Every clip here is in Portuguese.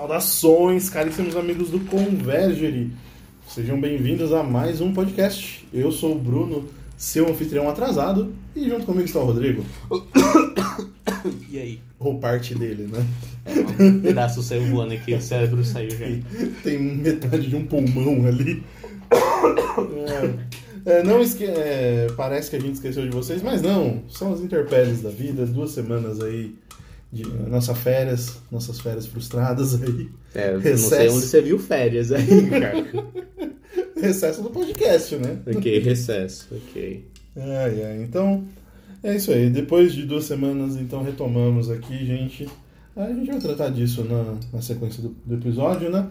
Saudações, caríssimos amigos do Convergery. Sejam bem-vindos a mais um podcast. Eu sou o Bruno, seu anfitrião atrasado, e junto comigo está o Rodrigo. E aí? Ou parte dele, né? É, um pedaço saiu voando aqui, o cérebro saiu já. Tem metade de um pulmão ali. É, é, não esque... é, parece que a gente esqueceu de vocês, mas não. São as interpéries da vida, duas semanas aí de nossas férias, nossas férias frustradas aí. É, eu não Recesso. sei onde você viu férias aí, cara. Recesso do podcast, né? ok, recesso, ok. Ai, ai. Então, é isso aí. Depois de duas semanas, então, retomamos aqui, gente. A gente vai tratar disso na, na sequência do, do episódio, né?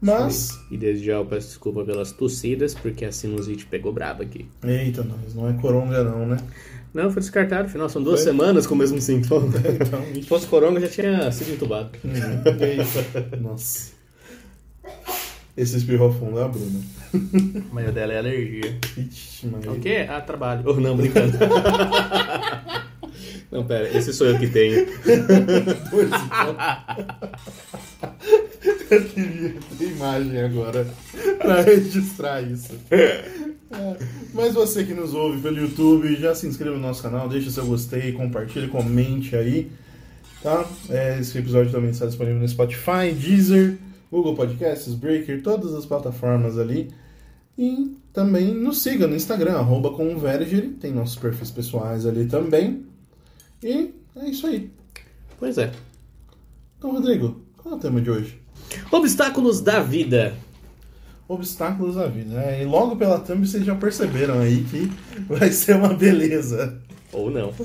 Mas. E desde já eu peço desculpa pelas tossidas, porque a sinusite pegou braba aqui. Eita, nós, não é coronga, não, né? Não, foi descartado, afinal são duas Foi? semanas com o mesmo sintoma. Então, Se fosse coronga, já tinha sido entubado. hum. Nossa. Esse espirro fundo é a Bruna. Mas o dela é alergia. Ixi, mas... O quê? Ah, trabalho. Oh, não, brincando. não, pera, esse sou eu que tenho. Eu queria ter imagem agora pra registrar isso. É, Mas você que nos ouve pelo YouTube, já se inscreva no nosso canal, deixa seu gostei, compartilhe, comente aí. Tá? É, esse episódio também está disponível no Spotify, Deezer, Google Podcasts, Breaker, todas as plataformas ali. E também nos siga no Instagram, arroba Convergery, tem nossos perfis pessoais ali também. E é isso aí. Pois é. Então, Rodrigo, qual é o tema de hoje? Obstáculos da vida. Obstáculos da vida. né? E logo pela thumb vocês já perceberam aí que vai ser uma beleza. Ou não.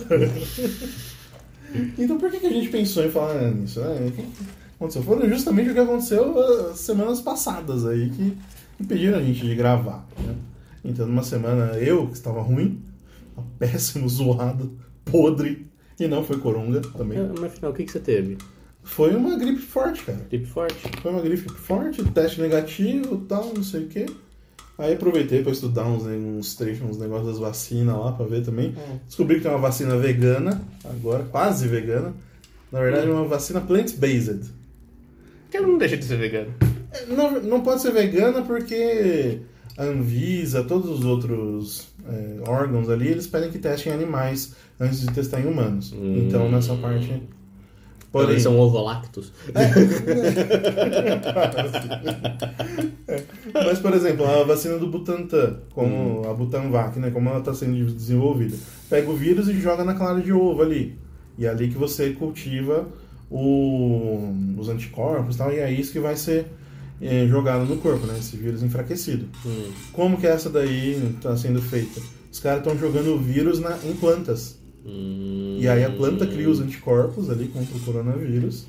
Então por que, que a gente pensou em falar nisso? Né? O que aconteceu? Foram justamente o que aconteceu as semanas passadas aí que impediram a gente de gravar. Né? Então numa semana eu, que estava ruim, péssimo, zoado, podre, e não foi coronga também. Mas afinal, o que, que você teve? Foi uma gripe forte, cara. Gripe forte? Foi uma gripe forte, teste negativo e tal, não sei o quê. Aí aproveitei pra estudar uns, uns trechos, uns negócios das vacinas lá pra ver também. Descobri que tem uma vacina vegana, agora, quase vegana. Na verdade, é uma vacina plant-based. Que ela não deixa de ser vegano. É, Não, não pode ser vegana porque a Anvisa, todos os outros é, órgãos ali, eles pedem que testem em animais antes de testar em humanos. Hum. Então, nessa parte... Porém, são ovolactos. Mas, por exemplo, a vacina do Butantan, como a Butanvac, né? Como ela está sendo desenvolvida. Pega o vírus e joga na clara de ovo ali. E é ali que você cultiva o- os anticorpos e tal, e é isso que vai ser é, jogado no corpo, né? Esse vírus enfraquecido. Hum. Como que essa daí está sendo feita? Os caras estão jogando o vírus na, em plantas. Hum. E aí a planta cria os anticorpos ali contra o coronavírus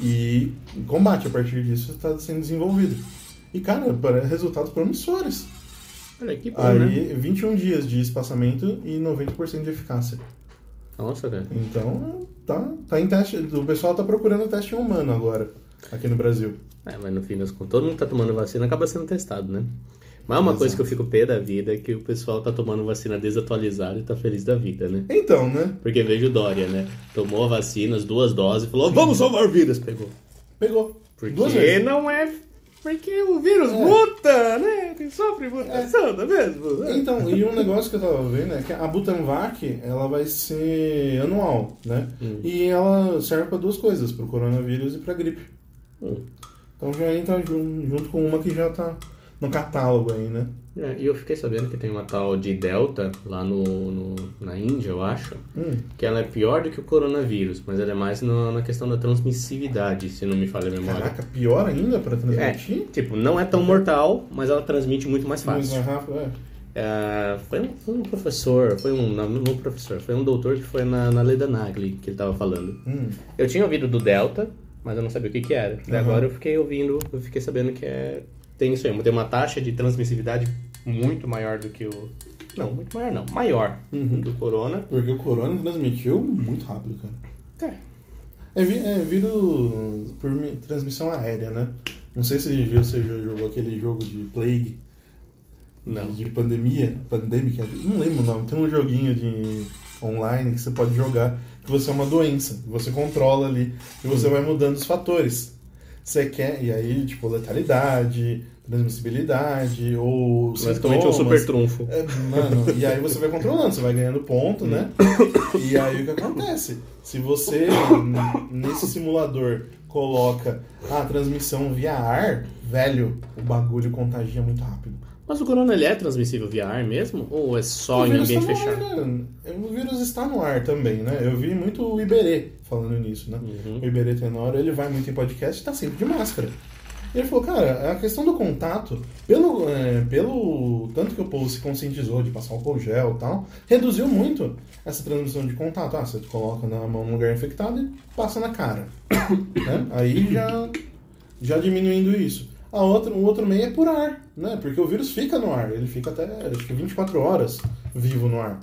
e combate a partir disso está sendo desenvolvido. E cara, para resultados promissores. Olha que bom, Aí né? 21 dias de espaçamento e 90% de eficácia. Nossa, cara. Então, tá, tá em teste, o pessoal tá procurando teste humano agora aqui no Brasil. É, mas no fim das contas, todo mundo tá tomando vacina, acaba sendo testado, né? Mas uma Exato. coisa que eu fico pé da vida é que o pessoal tá tomando vacina desatualizada e tá feliz da vida, né? Então, né? Porque vejo o Dória, né? Tomou a vacina, as duas doses, falou, vamos salvar vidas, pegou. Pegou. Porque não é... Porque o vírus É. muta, né? Quem sofre mutação, não é mesmo? Então, e um negócio que eu tava vendo é que a Butanvac, ela vai ser anual, né? Hum. E ela serve para duas coisas, pro coronavírus e pra gripe. Hum. Então já entra jun- junto com uma que já tá no catálogo aí, né? É, e eu fiquei sabendo que tem uma tal de Delta lá no, no- na Índia, eu acho, Hum, que ela é pior do que o coronavírus, mas ela é mais na, na questão da transmissividade, se não me falha a memória. caraca, pior ainda pra É, transmitir? tipo, não é tão mortal, mas ela transmite muito mais Muito fácil. mais rápido, é. É, foi, um, foi um professor, foi um, não, não professor, foi um doutor que foi na, na Leda Nagli que ele tava falando. Hum, Eu tinha ouvido do Delta, mas eu não sabia o que que era. Aham. agora eu fiquei ouvindo, eu fiquei sabendo que é, tem isso aí, tem uma taxa de transmissividade muito maior do que o... Não, muito maior não, maior Uhum. do corona. porque o corona transmitiu muito rápido, cara. É, É, é vírus por mi- transmissão aérea, né? Não sei se você já jogou aquele jogo de Plague. Não. De pandemia. Pandemic, não lembro o nome. Tem um joguinho de online que você pode jogar que você é uma doença. que Você controla ali e você vai mudando os fatores. Você quer, e aí, tipo, letalidade, transmissibilidade, ou Basicamente um sintomas. super trunfo. É, mano, e aí você vai controlando, você vai ganhando ponto, né? E aí o que acontece? Se você, nesse simulador, coloca a transmissão via ar, velho, o bagulho contagia muito rápido. Mas o corona ele é transmissível via ar mesmo? Ou é só o em ambiente tá fechado? ar, né? O vírus está no ar também, né? Eu vi muito o Iberê falando nisso, né? Uhum. O Iberê Tenório, ele vai muito em podcast e tá sempre de máscara. E ele falou, cara, a questão do contato, pelo, é, pelo tanto que o povo se conscientizou de passar álcool gel e tal, reduziu muito essa transmissão de contato. Ah, você coloca na mão no lugar infectado e passa na cara. né? Aí já, já diminuindo isso. A outra, o outro meio é por ar, né? Porque o vírus fica no ar, ele fica até acho que 24 horas vivo no ar.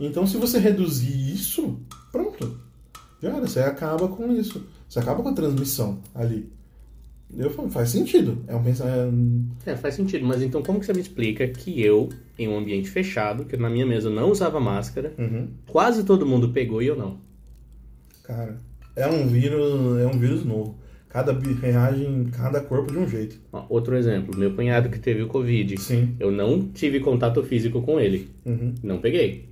Então, se você reduzir isso, pronto. Já era, você acaba com isso. Você acaba com a transmissão ali. Eu falo, faz sentido. É um pensamento. É, faz sentido. Mas então como que você me explica que eu, em um ambiente fechado, que na minha mesa não usava máscara, Uhum. quase todo mundo pegou e eu não? Cara, é um vírus, é um vírus novo. Cada reage em cada corpo de um jeito. Outro exemplo, meu cunhado que teve o Covid. Sim. Eu não tive contato físico com ele. Uhum. Não peguei.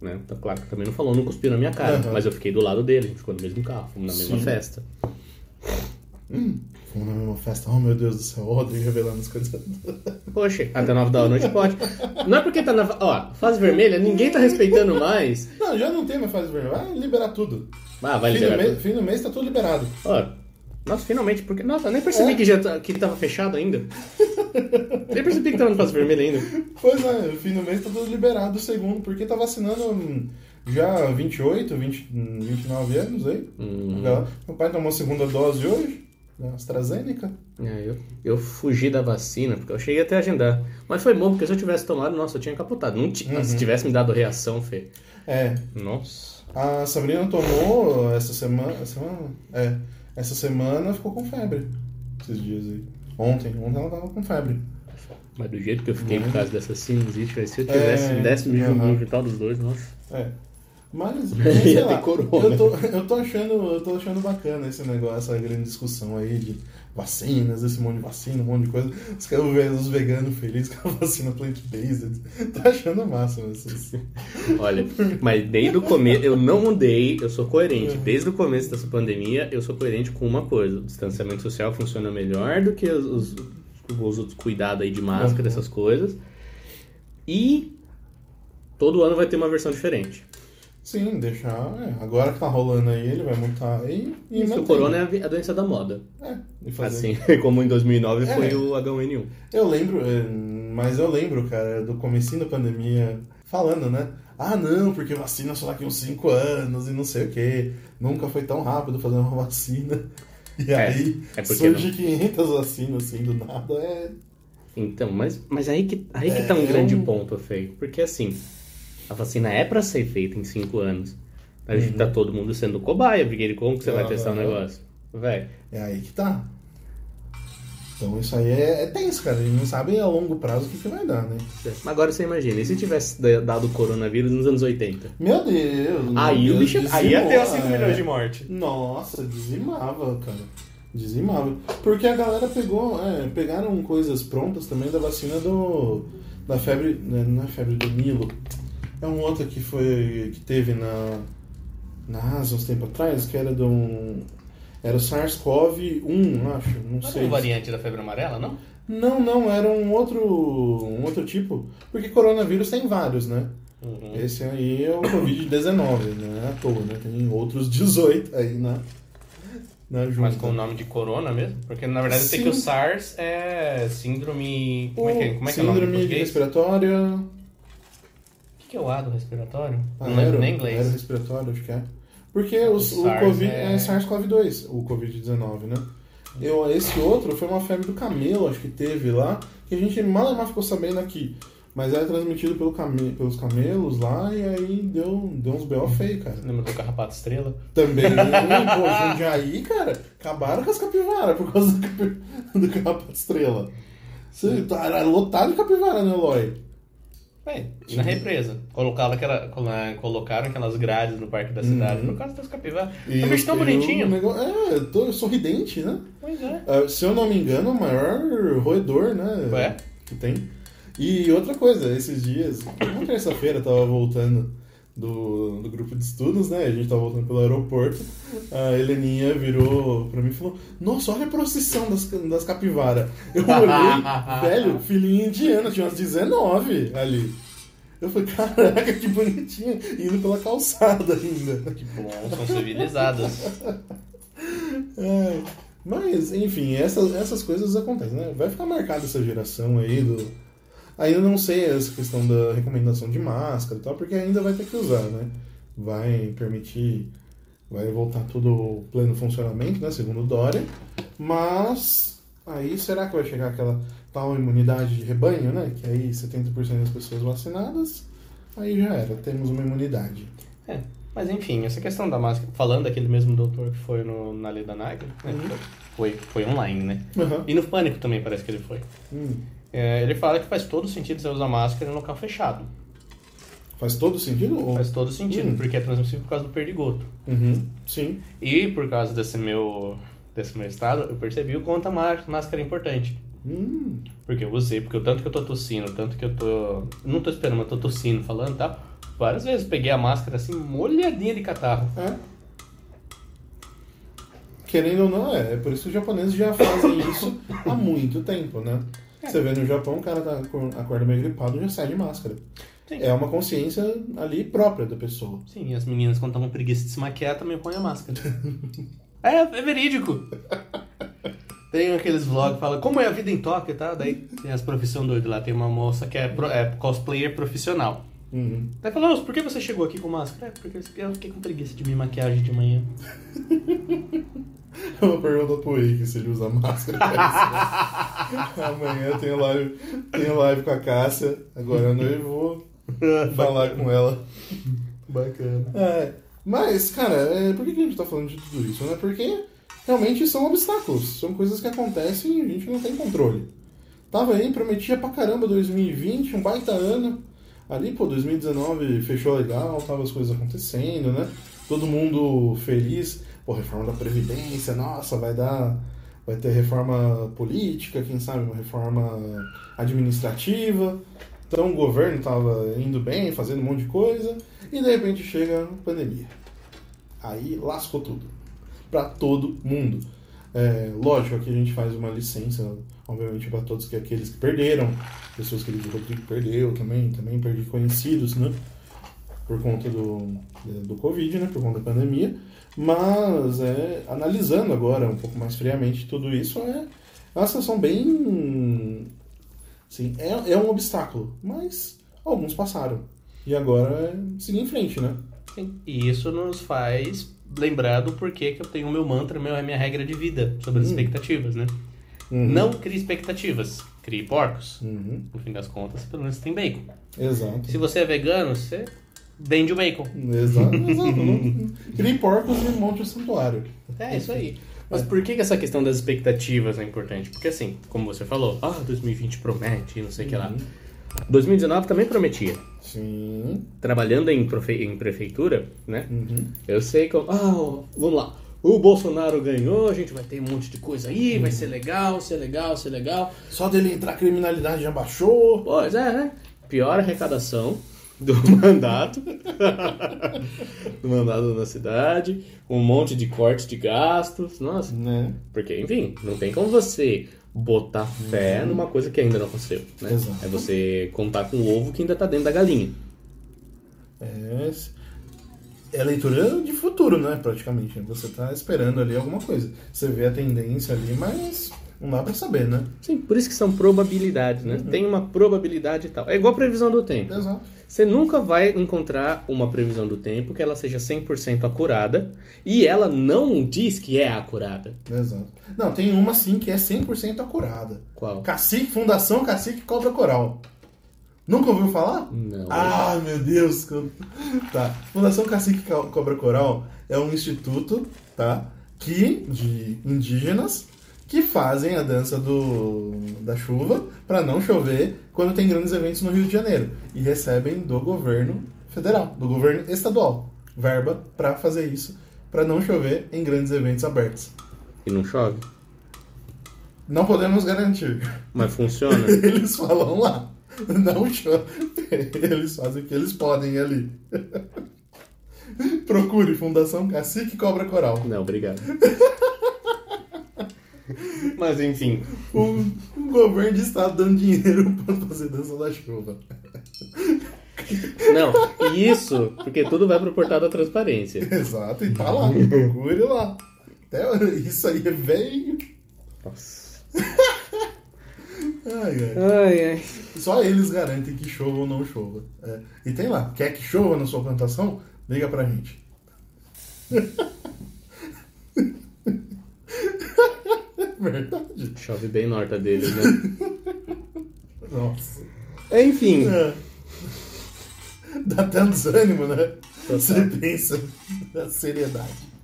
Né? Tá claro que também não falou, não cuspiu na minha cara. Aham. Mas eu fiquei do lado dele, a gente ficou no mesmo carro, fomos na mesma Sim. festa. Fomos na mesma festa. Oh meu Deus do céu, o Rodrigo revelando as coisas. Poxa, até 9 da noite pode. Não é porque tá na. Ó, fase vermelha, ninguém tá respeitando mais. Não, já não tem mais fase vermelha. Vai liberar tudo. Ah, vai fim, do liberar. mês, fim do mês tá tudo liberado. Ó, nossa, finalmente, porque. Nossa, eu nem percebi É. que, já tá- que tava fechado ainda. nem percebi que tava no fase vermelha ainda. Pois é, fim do mês tá tudo liberado o segundo, porque tá vacinando hum, já 28, 20, hum, 29 anos aí. Uhum. Galera, Meu pai tomou a segunda dose hoje, da AstraZeneca. É, eu, eu fugi da vacina, porque eu cheguei até a agendar. Mas foi bom, porque se eu tivesse tomado, nossa, eu tinha capotado. Não ti- Uhum. Se tivesse me dado reação, Fê. É, Nossa. a Sabrina tomou essa semana, essa semana, é, essa semana ficou com febre, esses dias aí. Ontem, ontem ela tava com febre. Mas do jeito que eu fiquei por causa dessa sinusite, se eu tivesse É, um décimo uhum. uhum. tal dos dois, nossa. É. Mas, Ia sei lá, eu tô, eu tô achando, eu tô achando bacana esse negócio, essa grande discussão aí de vacinas, esse monte de vacina, um monte de coisa. Os, caras os veganos felizes com a vacina plant-based. Tô achando massa, mas assim. Olha, mas desde o começo, eu não mudei, eu sou coerente. Uhum. Desde o começo dessa pandemia, eu sou coerente com uma coisa: o distanciamento social funciona melhor do que os, os, os outros cuidados aí de máscara, essas coisas. E todo ano vai ter uma versão diferente. Sim, deixar. é, agora que tá rolando aí, ele vai montar aí e Isso, o corona é a doença da moda. É, e fazer. Assim, como em 2009 É. foi o H1N1. Eu lembro, é, mas eu lembro, cara, do comecinho da pandemia, falando, né? Ah, não, porque vacina só daqui uns 5 anos e não sei o quê. Nunca foi tão rápido fazer uma vacina. E É, aí é surge 500 vacinas, assim, do nada. É... Então, mas, mas aí que, aí que tá um É, grande eu- ponto, Fê. Porque assim, a vacina é pra ser feita em 5 anos. A gente Uhum. tá todo mundo sendo cobaia, porque como que você vai Aham. testar o negócio? Véi, é aí que tá. Então isso aí é, é tenso, cara. A gente não sabe a longo prazo o que, que vai dar, né? mas agora você imagina, e se tivesse da- dado o coronavírus nos anos 80? Meu Deus! Aí o Deus, bicho. Aí ia ter os 5 dizimou, é. milhões de morte. Nossa, dizimava, cara. Dizimava. Porque a galera pegou, é, pegaram coisas prontas também da vacina do. Da febre. né, Não é febre do Nilo. É um outro que foi. que teve na. Na Ásia uns tempos atrás, que era de um. Era o SARS-CoV-1, acho. Não Não sei. é uma variante da febre amarela, não? Não, não, era um outro. um outro tipo. Porque coronavírus tem vários, né? Uhum. Esse aí é o Covid-19, não é à toa, né? Tem outros 18 aí na, na junta. Mas com o nome de corona mesmo? Porque na verdade Sim. que o SARS é síndrome. Como é que é, como é, que é o nome Síndrome respiratória. O que é o A do respiratório? Ah, não lembro nem inglês. aero respiratório, acho que é. Porque o, o SARS Covid é- é, SARS-CoV-2, o Covid-19, né? Eu, esse outro foi uma febre do camelo, acho que teve lá, que a gente mal mal ficou sabendo aqui. Mas era transmitido pelo came, pelos camelos lá e aí deu, deu uns B.O. feio, cara. Lembra do Carrapato Estrela? Também, pô, Jundiaí, cara, acabaram com as capivaras por causa do, do Carrapato Estrela. Você, tá, era lotado de capivara, né, Eloy? É, e na represa. Colocaram, aquela, colo- colocaram aquelas grades no parque da cidade, Uhum. no caso das capivaras. E É um bicho tão bonitinho. negócio- é, todo sorridente, né? Pois é. Ah, se eu não me engano, é o maior roedor, né? É. Que tem. E outra coisa, esses dias, uma terça-feira eu tava voltando do, do grupo de estudos, né? A gente tava voltando pelo aeroporto. A Heleninha virou pra mim e falou: Nossa, olha a procissão das, das capivaras. Eu olhei, velho, filhinha indiana, tinha umas 19 ali. Eu falei, caraca, que bonitinha, indo pela calçada ainda. Que bom, são civilizadas. É, mas, enfim, essas, essas coisas acontecem, né? Vai ficar marcada essa geração aí do. Ainda não sei essa questão da recomendação de máscara e tal, porque ainda vai ter que usar, né? Vai permitir. Vai voltar tudo ao pleno funcionamento, né? Segundo o Dória. Mas. Aí será que vai chegar aquela tal imunidade de rebanho, né? Que aí 70% das pessoas vacinadas. Aí já era, temos uma imunidade. É, mas enfim, essa questão da máscara, falando daquele mesmo doutor que foi no, na Lei da Nagra, né, Uhum. foi, foi online, né? Aham. E no Pânico também parece que ele foi. Hum. É, ele fala que faz todo sentido você usar máscara em local fechado. Faz todo sentido? Ou... Faz todo sentido, Hum. porque é transmissível por causa do perdigoto. Uhum. Sim. E por causa desse meu, desse meu estado, eu percebi o quanto a má- máscara é importante. Hum. Porque eu usei, porque o tanto que eu tô tossindo, o tanto que eu tô. Não tô esperando, mas tô tossindo, falando e tal. Várias vezes peguei a máscara assim, molhadinha de catarro. É. Querendo ou não, é. É por isso que os japoneses já fazem isso há muito tempo, né? Você vê no Japão, o cara tá, com- acorda meio gripado já sai de máscara. Sim. É uma consciência ali própria da pessoa. Sim, e as meninas, quando estão com preguiça de se maquiar, também põem a máscara. é, é verídico. Tem aqueles vlogs que falam como é a vida em Tóquio e tal. Daí tem as profissões doidas lá. Tem uma moça que é, pro- é cosplayer profissional. Uhum. Daí fala, "Nossa, por que você chegou aqui com máscara? É, porque eu fiquei com preguiça de me maquiagem de manhã. Eu pergunto pro Eike se ele usa máscara. Amanhã tem live, tem live com a Cássia. Agora à noite eu vou falar com ela. Bacana. É, mas, cara, é, por que que a gente tá falando de tudo isso? Né? Porque realmente são obstáculos, são coisas que acontecem e a gente não tem controle. Tava aí, prometia pra caramba 2020, um baita ano. Ali, pô, 2019 fechou legal, tava as coisas acontecendo, né? Todo mundo feliz. Pô, reforma da Previdência, nossa, vai dar. Vai ter reforma política, quem sabe, uma reforma administrativa. Então o governo tava indo bem, fazendo um monte de coisa, e de repente chega a pandemia. Aí lascou tudo. Pra todo mundo. É, lógico, aqui a gente faz uma licença, obviamente, para todos que aqueles que perderam, pessoas que o Rodrigo perdeu também, também perdi conhecidos, né? Por conta do, do Covid, né? Por conta da pandemia. Mas, é, analisando agora um pouco mais friamente tudo isso, é uma situação bem. Sim, é, é um obstáculo, mas alguns passaram. E agora é seguir em frente, né? Sim. E isso nos faz lembrar do porquê que eu tenho o meu mantra, meu, é minha regra de vida sobre as Hum. expectativas, né? Uhum. Não crie expectativas, crie porcos. Uhum. No fim das contas, pelo menos tem bacon. Exato. Se você é vegano, você vende o bacon. Exato, exato. Não- Crie porcos e monte o santuário. É, isso aí. Mas por que, que essa questão das expectativas é importante? Porque assim, como você falou, ah, 2020 promete, não sei o que lá. 2019 também prometia. Sim. Trabalhando em, profe- em prefeitura, né? Uhum. Eu sei que. eu- Ah, vamos lá. O Bolsonaro ganhou, a gente vai ter um monte de coisa aí, vai ser legal, ser legal, ser legal. Só dele entrar a criminalidade já baixou. Pois é, né? Pior arrecadação do mandato. do mandato na cidade. Um monte de cortes de gastos. Nossa. Né? Porque, enfim, não tem como você botar fé numa coisa que ainda não aconteceu. Né? Exato. É você contar com o ovo que ainda tá dentro da galinha. É, é leitura de futuro, né? Praticamente. Você tá esperando ali alguma coisa. Você vê a tendência ali, mas não dá pra saber, né? Sim, por isso que são probabilidades, né? Tem uma probabilidade e tal. É igual a previsão do tempo. Exato. Você nunca vai encontrar uma previsão do tempo que ela seja 100% acurada e ela não diz que é acurada. Exato. Não, tem uma sim que é 100% acurada. Qual? Cacique, Fundação Cacique Cobra Coral. Nunca ouviu falar? Não. Ah, meu Deus! Tá. Fundação Cacique Co- Cobra Coral é um instituto, tá? Que, de indígenas, que fazem a dança do, da chuva para não chover quando tem grandes eventos no Rio de Janeiro e recebem do governo federal, do governo estadual, verba para fazer isso, para não chover em grandes eventos abertos. E não chove? Não podemos garantir. Mas funciona? Eles falam lá. Não chove. Eles fazem o que eles podem ali. Procure Fundação Cacique Cobra Coral. Não, obrigado. Mas enfim. O, o governo de estado dando dinheiro para fazer dança da chuva. Não, isso porque tudo vai pro portal da transparência. Exato, e tá lá. Procure lá. Até isso aí é velho. Nossa. Ai, ai. Ai, ai. Só eles garantem que chova ou não chova. É. E tem lá, quer que chova na sua plantação? Liga pra gente. Verdade. Chove bem na horta deles, né? Nossa. Enfim. É. Dá até um desânimo, né? Total. Você pensa na seriedade.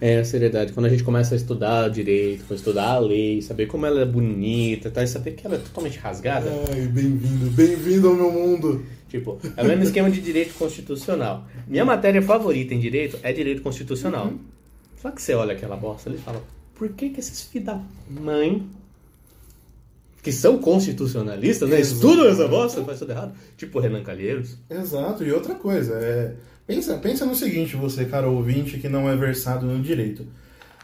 É, a seriedade. Quando a gente começa a estudar direito, a estudar a lei, saber como ela é bonita, tá? e saber que ela é totalmente rasgada. Ai, bem-vindo, bem-vindo ao meu mundo. Tipo, é o mesmo esquema de direito constitucional. Minha matéria favorita em direito é direito constitucional. Só que você olha aquela bosta ali e fala, por que que esses filhos da mãe, que são constitucionalistas, né, Exato. estudam essa bosta, faz tudo errado? Tipo Renan Calheiros. Exato, e outra coisa, é... pensa, pensa no seguinte, você, cara ouvinte, que não é versado no direito.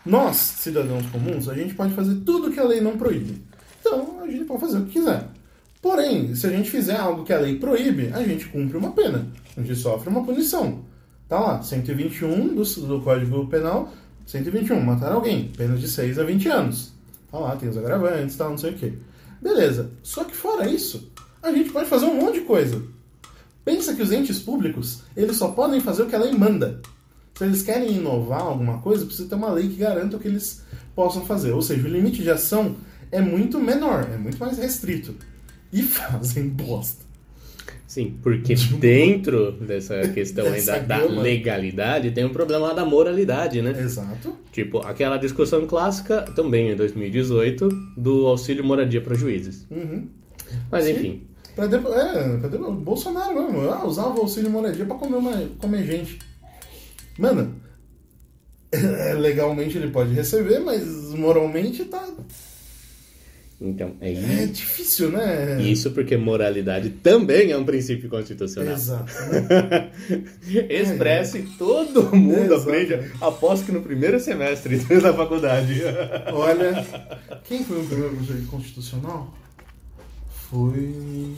Nós, cidadãos comuns, a gente pode fazer tudo que a lei não proíbe. Então, a gente pode fazer o que quiser. Porém, se a gente fizer algo que a lei proíbe, a gente cumpre uma pena. A gente sofre uma punição. Tá lá, 121 do, do Código Penal, 121, matar alguém, pena de 6 a 20 anos. Tá lá, tem os agravantes, tal, não sei o quê. Beleza. Só que fora isso, a gente pode fazer um monte de coisa. Pensa que os entes públicos, eles só podem fazer o que a lei manda. Se eles querem inovar alguma coisa, precisa ter uma lei que garanta o que eles possam fazer. Ou seja, o limite de ação é muito menor, é muito mais restrito. E fazem bosta. Sim, porque dentro dessa questão Essa da, legalidade tem um problema lá da moralidade, né? Exato. Tipo, aquela discussão clássica, também em 2018, do auxílio moradia para juízes. Uhum. Mas Sim. enfim, Pra depois, é, pra Bolsonaro mesmo, ah, usava o auxílio moradia pra comer, uma, comer gente. Mano, legalmente ele pode receber, mas moralmente tá. Então é É difícil, né? Isso porque moralidade também é um princípio constitucional. Exato. Né? Expresse, todo mundo Exato. aprende, aposto que no primeiro semestre da faculdade. Olha, quem foi o primeiro professor de constitucional? Foi.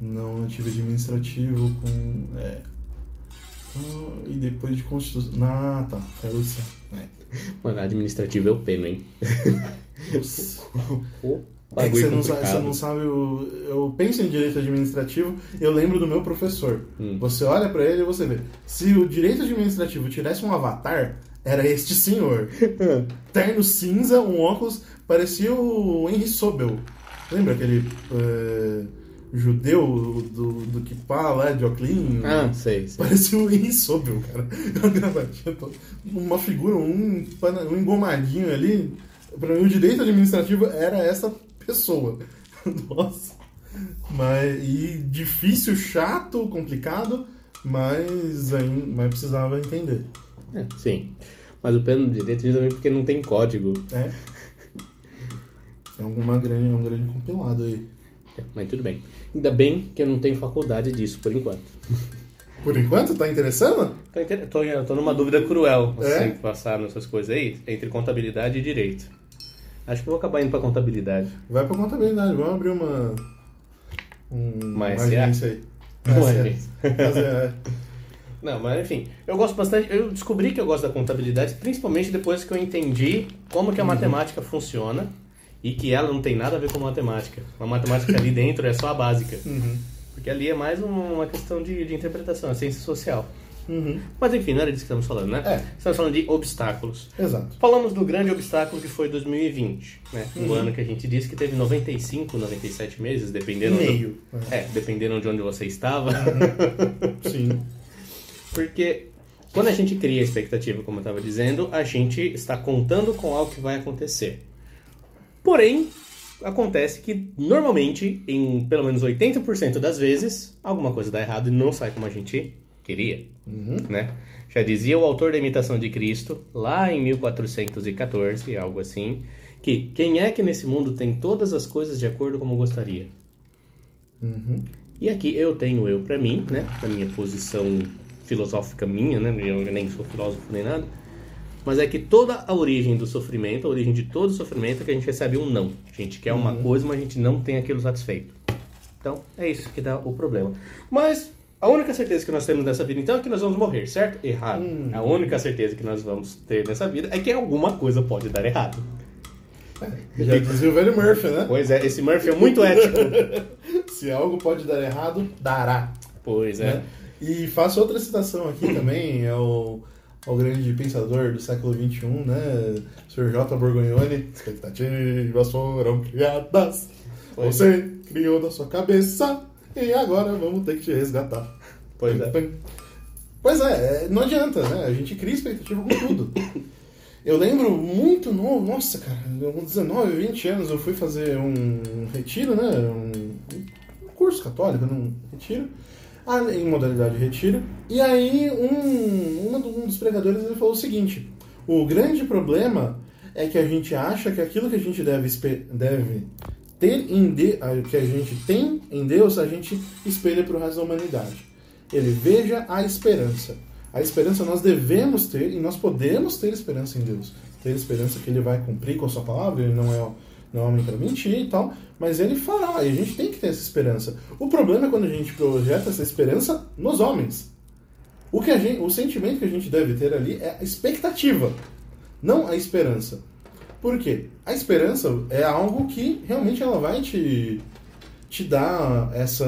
Não, eu tive administrativo com. É. Ah, E depois de constitucional. Ah, tá. A Luciana. É. Mano, administrativo é o pena, hein? O É que você não, sabe, você não sabe o. Eu penso em direito administrativo, eu lembro do meu professor. Hum. Você olha pra ele e você vê. Se o direito administrativo tivesse um avatar, era este senhor. Terno cinza, um óculos, parecia o Henry Sobel. Lembra aquele eh, judeu do, do Kipá lá de Oclean? Ah, sei, sei. Parecia o Henry Sobel, cara. Uma gravatinha toda. Uma figura, um, um engomadinho ali. Pra mim, o direito administrativo era essa pessoa. Nossa. Mas, e difícil, chato, complicado, mas, mas precisava entender. É, sim. Mas o pena do direito também porque não tem código. É. É uma grande, um grande compilado aí. Mas tudo bem. Ainda bem que eu não tenho faculdade disso por enquanto. Por enquanto, tá interessando? Tô, inter- tô, tô numa dúvida cruel. Você É? tem que passar nessas coisas aí, entre contabilidade e direito. Acho que eu vou acabar indo pra contabilidade. Vai pra contabilidade, vamos abrir uma. Um, Uma agência aí. Uma SA. agência. Mas é- Não, mas enfim, eu gosto bastante. Eu descobri que eu gosto da contabilidade, principalmente depois que eu entendi como que a matemática funciona e que ela não tem nada a ver com matemática. A matemática ali dentro é só a básica. Uhum. Porque ali é mais um- uma questão de, de interpretação, é ciência social. Uhum. Mas enfim, não era disso que estamos falando, né? É. Estamos falando de obstáculos. Exato. Falamos do grande obstáculo que foi 2020, né? Um Uhum. ano que a gente disse que teve 95, 97 meses, dependendo Meio. Do, é, dependendo de onde você estava. Sim. Porque Quando a gente cria a expectativa, como eu estava dizendo, a gente está contando com algo que vai acontecer. Porém, acontece que normalmente, em pelo menos 80% das vezes, alguma coisa dá errado e não sai como a gente queria, né? Já dizia o autor da Imitação de Cristo, lá em 1414, algo assim, que quem é que nesse mundo tem todas as coisas de acordo como gostaria? E aqui eu tenho eu para mim, né? Na minha posição filosófica minha, né? Eu nem sou filósofo nem nada. Mas é que toda a origem do sofrimento, a origem de todo sofrimento é que a gente recebe um não. A gente quer uma coisa, mas a gente não tem aquilo satisfeito. Então, é isso que dá o problema. Mas a única certeza que nós temos nessa vida, então, é que nós vamos morrer, certo? Errado. A única certeza que nós vamos ter nessa vida é que alguma coisa pode dar errado. Já dizia o velho Murphy, né? Pois é, esse Murphy é muito ético. Se algo pode dar errado, dará. Pois é. né? E faço outra citação aqui também, é o, o grande pensador do século XXI, né? Sr. J. Borgognoni. Expectativas foram criadas, Pois você criou na sua cabeça, e agora vamos ter que te resgatar. Pois é. Pois é, é, não adianta, né? A gente cria expectativa com tudo. Eu lembro muito novo, nossa, cara, com 19, 20 anos eu fui fazer um retiro, né? Um, um curso católico, num retiro, ah, em modalidade de retiro. E aí um, um dos pregadores ele falou o seguinte: o grande problema é que a gente acha que aquilo que a gente deve, deve ter em de, que a gente tem em Deus, a gente espelha para o resto da humanidade. Ele veja a esperança. A esperança nós devemos ter e nós podemos ter esperança em Deus. Ter esperança que Ele vai cumprir com a sua palavra, Ele não é, não é homem para mentir e tal, mas Ele fará, e a gente tem que ter essa esperança. O problema é quando a gente projeta essa esperança nos homens. O, que a gente, o sentimento que a gente deve ter ali é a expectativa, não a esperança. Por quê? A esperança é algo que realmente ela vai te, te dar essa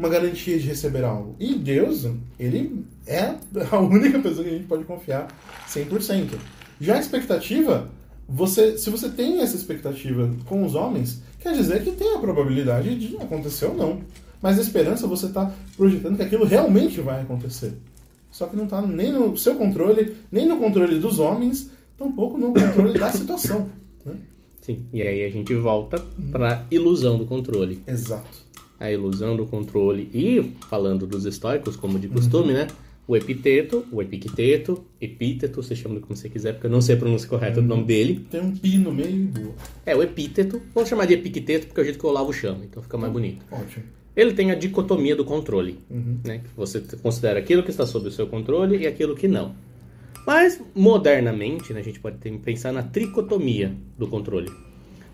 uma garantia de receber algo. E Deus, ele é a única pessoa que a gente pode confiar 100%. Já a expectativa, você, se você tem essa expectativa com os homens, quer dizer que tem a probabilidade de acontecer ou não. Mas a esperança, você está projetando que aquilo realmente vai acontecer. Só que não está nem no seu controle, nem no controle dos homens, tampouco no controle da situação. né? Sim. E aí a gente volta para ilusão do controle. Exato. A ilusão do controle. E, falando dos estoicos, como de costume, né? O epiteto, o epicteto, epíteto, você chama como você quiser, porque eu não sei a pronúncia correta do nome dele. Tem um pi no meio e boa. É, o epíteto. Vamos chamar de epicteto, porque é o jeito que o Olavo chama, então fica mais bonito. Ótimo. Ele tem a dicotomia do controle, né? Que você considera aquilo que está sob o seu controle e aquilo que não. Mas, modernamente, né, a gente pode pensar na tricotomia do controle.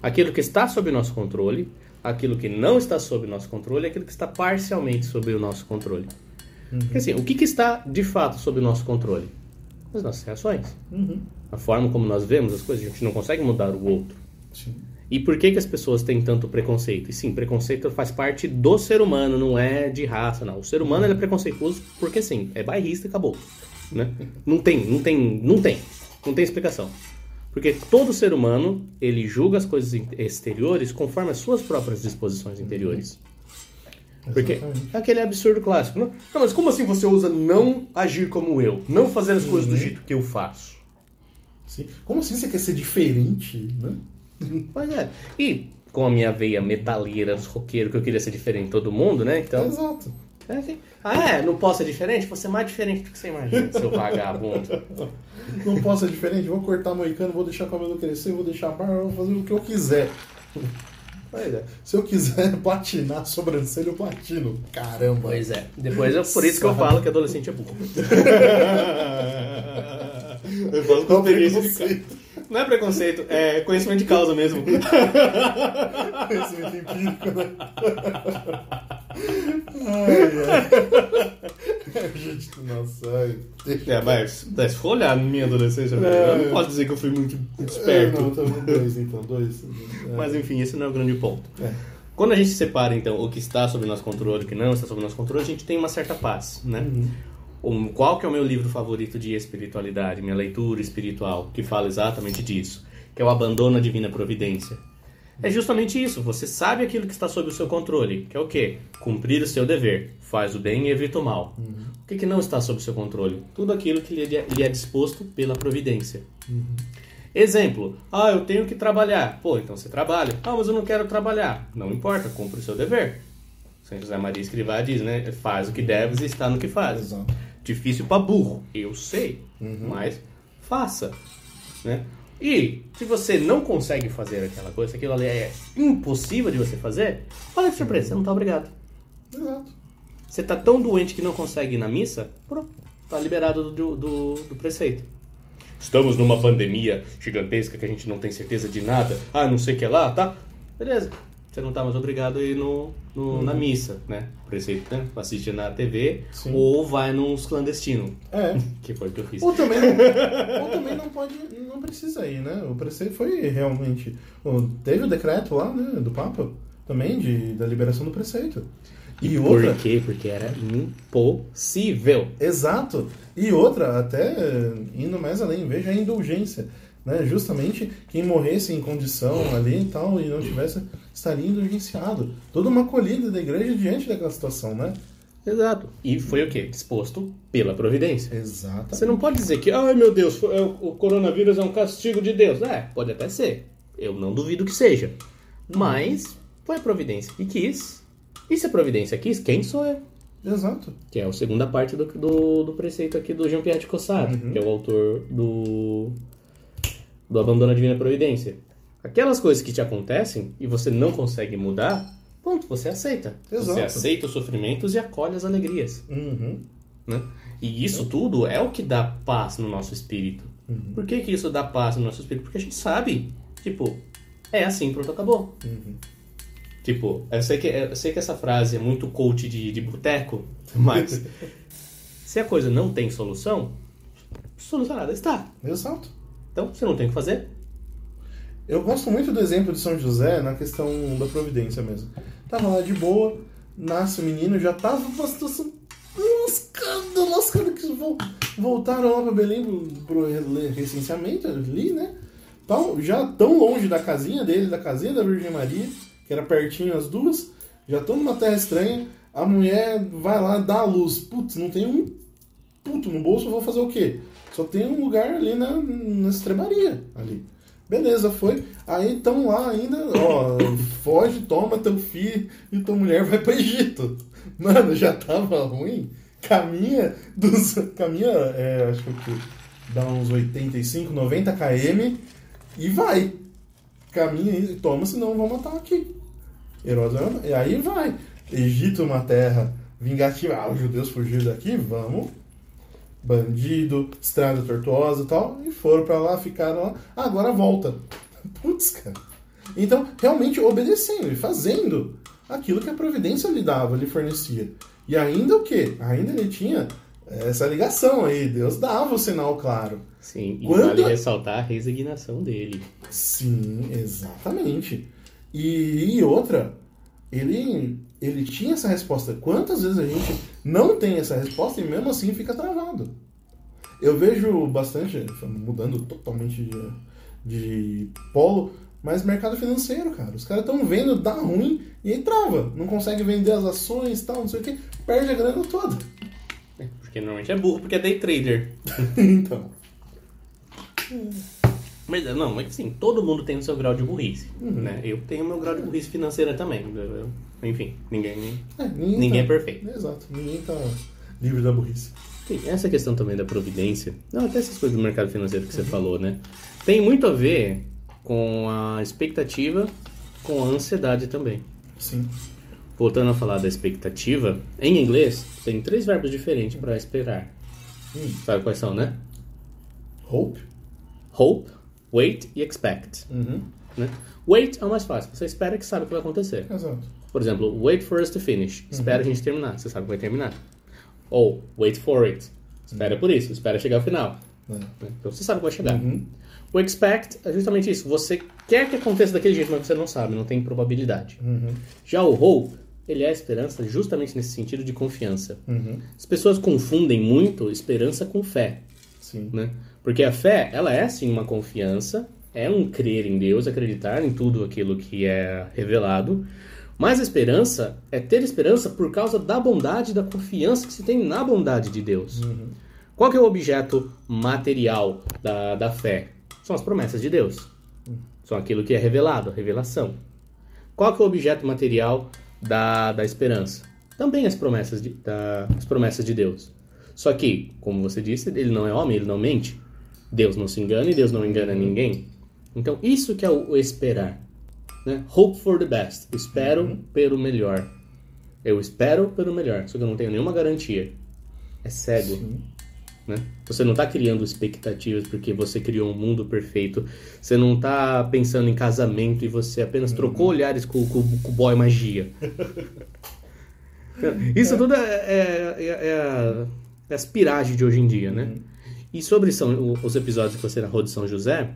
Aquilo que está sob o nosso controle, aquilo que não está sob o nosso controle e aquilo que está parcialmente sob o nosso controle. Porque assim, o que, que está de fato sob o nosso controle? As nossas reações. Uhum. A forma como nós vemos as coisas, a gente não consegue mudar o outro. Sim. E por que, que as pessoas têm tanto preconceito? E sim, preconceito faz parte do ser humano, não é de raça, não. O ser humano é preconceituoso porque sim, é bairrista e acabou. Né? Não tem, não tem, não tem. Não tem explicação. Porque todo ser humano, ele julga as coisas exteriores conforme as suas próprias disposições interiores. Porque é aquele absurdo clássico. Não, não, mas como assim você usa não agir como eu? Não fazer as coisas do jeito que eu faço? Sim. Como assim você quer ser diferente, né? Pois é. E com a minha veia metaleira, roqueiro, que eu queria ser diferente de todo mundo, né? Então. Exato. É assim. Ah, é? Não posso ser diferente? Vou ser mais diferente do que você imagina, seu vagabundo. Não posso ser diferente, vou cortar moicano, vou deixar o cabelo crescer, vou deixar a barba, vou fazer o que eu quiser. Pois é. Se eu quiser platinar a sobrancelha, eu platino. Caramba. Pois é. Depois é por isso que eu falo que adolescente é burro. Eu posso Não com experiência de preconceito. Não é preconceito, é conhecimento de causa mesmo. Conhecimento empírico, né? Ai, ai. Gente, nossa, ai. Deixa É, mas mas se for olhar na minha adolescência, É. eu não posso dizer que eu fui muito, muito É, esperto. não, dois, então, dois. É. Mas enfim, esse não é o grande ponto. É. Quando a gente separa, então, o que está sob nosso controle e o que não está sob nosso controle, a gente tem uma certa paz, né? Uhum. Um- Qual que é o meu livro favorito de espiritualidade, minha leitura espiritual, que fala exatamente disso? Que é o Abandono à Divina Providência. É justamente isso, você sabe aquilo que está sob o seu controle, que é o quê? Cumprir o seu dever, faz o bem e evita o mal. O que, que não está sob seu controle? Tudo aquilo que lhe é, lhe é disposto pela providência. Exemplo, ah, eu tenho que trabalhar. Pô, então você trabalha. Ah, mas eu não quero trabalhar. Não importa, cumpre o seu dever. São José Maria Escrivá diz, né? Faz o que deves e está no que faz. Exato. Difícil para burro, eu sei, mas faça, né? E se você não consegue fazer aquela coisa, aquilo ali é impossível de você fazer, olha que surpresa, você não tá obrigado. Exato. Você tá tão doente que não consegue ir na missa, pronto, tá liberado do, do, do preceito. Estamos numa pandemia gigantesca que a gente não tem certeza de nada. Ah, não sei o que lá, tá? Beleza. Você não tá mais obrigado a ir no, no- na missa, né? O preceito, né? Assiste na TV Sim. ou vai nos clandestinos. É. Que foi o que eu fiz. Ou também, não, ou também não pode, não precisa ir, né? O preceito foi realmente. Teve o decreto lá, né, do Papa, também, de, da liberação do preceito. E outra. Por quê? Porque era impossível. Exato. E outra, até eh, indo mais além, veja a indulgência. Né? Justamente quem morresse em condição ali e tal, e não tivesse, estaria indulgenciado. Toda uma acolhida da igreja diante daquela situação, né? Exato. E foi o quê? Disposto pela providência. Exato. Você não pode dizer que, ai meu Deus, é o o coronavírus é um castigo de Deus. É, pode até ser. Eu não duvido que seja. Mas foi a providência que quis. E se a providência quis, quem sou eu? Exato. Que é a segunda parte do, do, do preceito aqui do Jean-Pierre de Cossato, que é o autor do, do Abandono à Divina Providência. Aquelas coisas que te acontecem e você não consegue mudar, pronto, você aceita. Você Exato. aceita os sofrimentos e acolhe as alegrias. Uhum. né? E isso tudo é o que dá paz no nosso espírito. Por que, que isso dá paz no nosso espírito? Porque a gente sabe, tipo, é assim, pronto, acabou. Tipo, eu sei, que, eu sei que essa frase é muito coach de, de boteco, mas se a coisa não tem solução, solucionada está. Exato. Então, você não tem o que fazer. Eu gosto muito do exemplo de São José na questão da providência mesmo. Tava lá de boa, nasce o menino, já tava numa situação lascada, lascada, que vol- voltaram lá pra Belém pro, pro re- recenseamento ali, né? Então, já tão longe da casinha dele, da casinha da Virgem Maria, que era pertinho as duas, já estão numa terra estranha, a mulher vai lá dar a luz. Putz, não tem um puto no bolso, vou fazer o quê? Só tem um lugar ali na, na estrebaria, ali. Beleza, foi. Aí estão lá ainda, ó, foge, toma teu filho e tua mulher vai pro Egito. Mano, já tava ruim. Caminha dos. Caminha, é, acho que dá uns 85, 90 km e vai. Caminha e toma, senão vão matar aqui. Herodes. E aí vai. Egito, uma terra vingativa. Ah, os judeus fugiram daqui, vamos bandido, estrada tortuosa e tal, e foram pra lá, ficaram lá, ah, agora volta. Putz, cara. Então, realmente obedecendo e fazendo aquilo que a providência lhe dava, lhe fornecia. E ainda o quê? Ainda ele tinha essa ligação aí, Deus dava o sinal claro. Sim, e Quando- vale ressaltar a resignação dele. Sim, exatamente. E, e outra, ele, ele tinha essa resposta. Quantas vezes a gente não tem essa resposta e mesmo assim fica travado? Eu vejo bastante, mudando totalmente de, de polo, mas mercado financeiro, cara. Os caras estão vendo, dá ruim e aí trava. Não consegue vender as ações tal, não sei o que, perde a grana toda. Porque normalmente é burro, porque é day trader. então, Mas não, mas sim, todo mundo tem o seu grau de burrice, Uhum. né? Eu tenho meu grau de burrice financeira também. eu- enfim, ninguém... é, ninguém, Ninguém tá- é perfeito. Exato, ninguém tá livre da burrice. Sim, essa questão também da providência, não, até essas coisas do mercado financeiro que você falou, né? Tem muito a ver com a expectativa, com a ansiedade também. Sim. Voltando a falar da expectativa, em inglês tem três verbos diferentes para esperar. Hum. Sabe quais são, né? Hope. Hope, wait e expect. Uhum. Né? Wait é o mais fácil, você espera que sabe o que vai acontecer. Exato. Por exemplo, wait for us to finish. Espera a gente terminar, você sabe que vai terminar. Ou wait for it. Espera por isso, espera chegar ao final. Né? Então você sabe que vai chegar. Uhum. O expect é justamente isso. Você quer que aconteça daquele jeito, mas você não sabe, não tem probabilidade. Uhum. Já o hope, ele é a esperança justamente nesse sentido de confiança. Uhum. As pessoas confundem muito esperança com fé, Sim. né? Porque a fé, ela é sim uma confiança, é um crer em Deus, acreditar em tudo aquilo que é revelado. Mas a esperança é ter esperança por causa da bondade da confiança que se tem na bondade de Deus. Qual que é o objeto material da, da fé? São as promessas de Deus. São aquilo que é revelado, a revelação. Qual que é o objeto material da, da esperança? Também as promessas de, da, as promessas de Deus. Só que, como você disse, ele não é homem, ele não mente. Deus não se engana e Deus não engana ninguém. Então, isso que é o, esperar. Né? Hope for the best. Espero pelo melhor. Eu espero pelo melhor, só que eu não tenho nenhuma garantia. É cego. Né? Você não está criando expectativas porque você criou um mundo perfeito. Você não está pensando em casamento e você apenas trocou olhares com, com, com o boy magia. Isso tudo é, é, é, é a, é as piragens de hoje em dia, né? E sobre São, os episódios que você narrou de São José,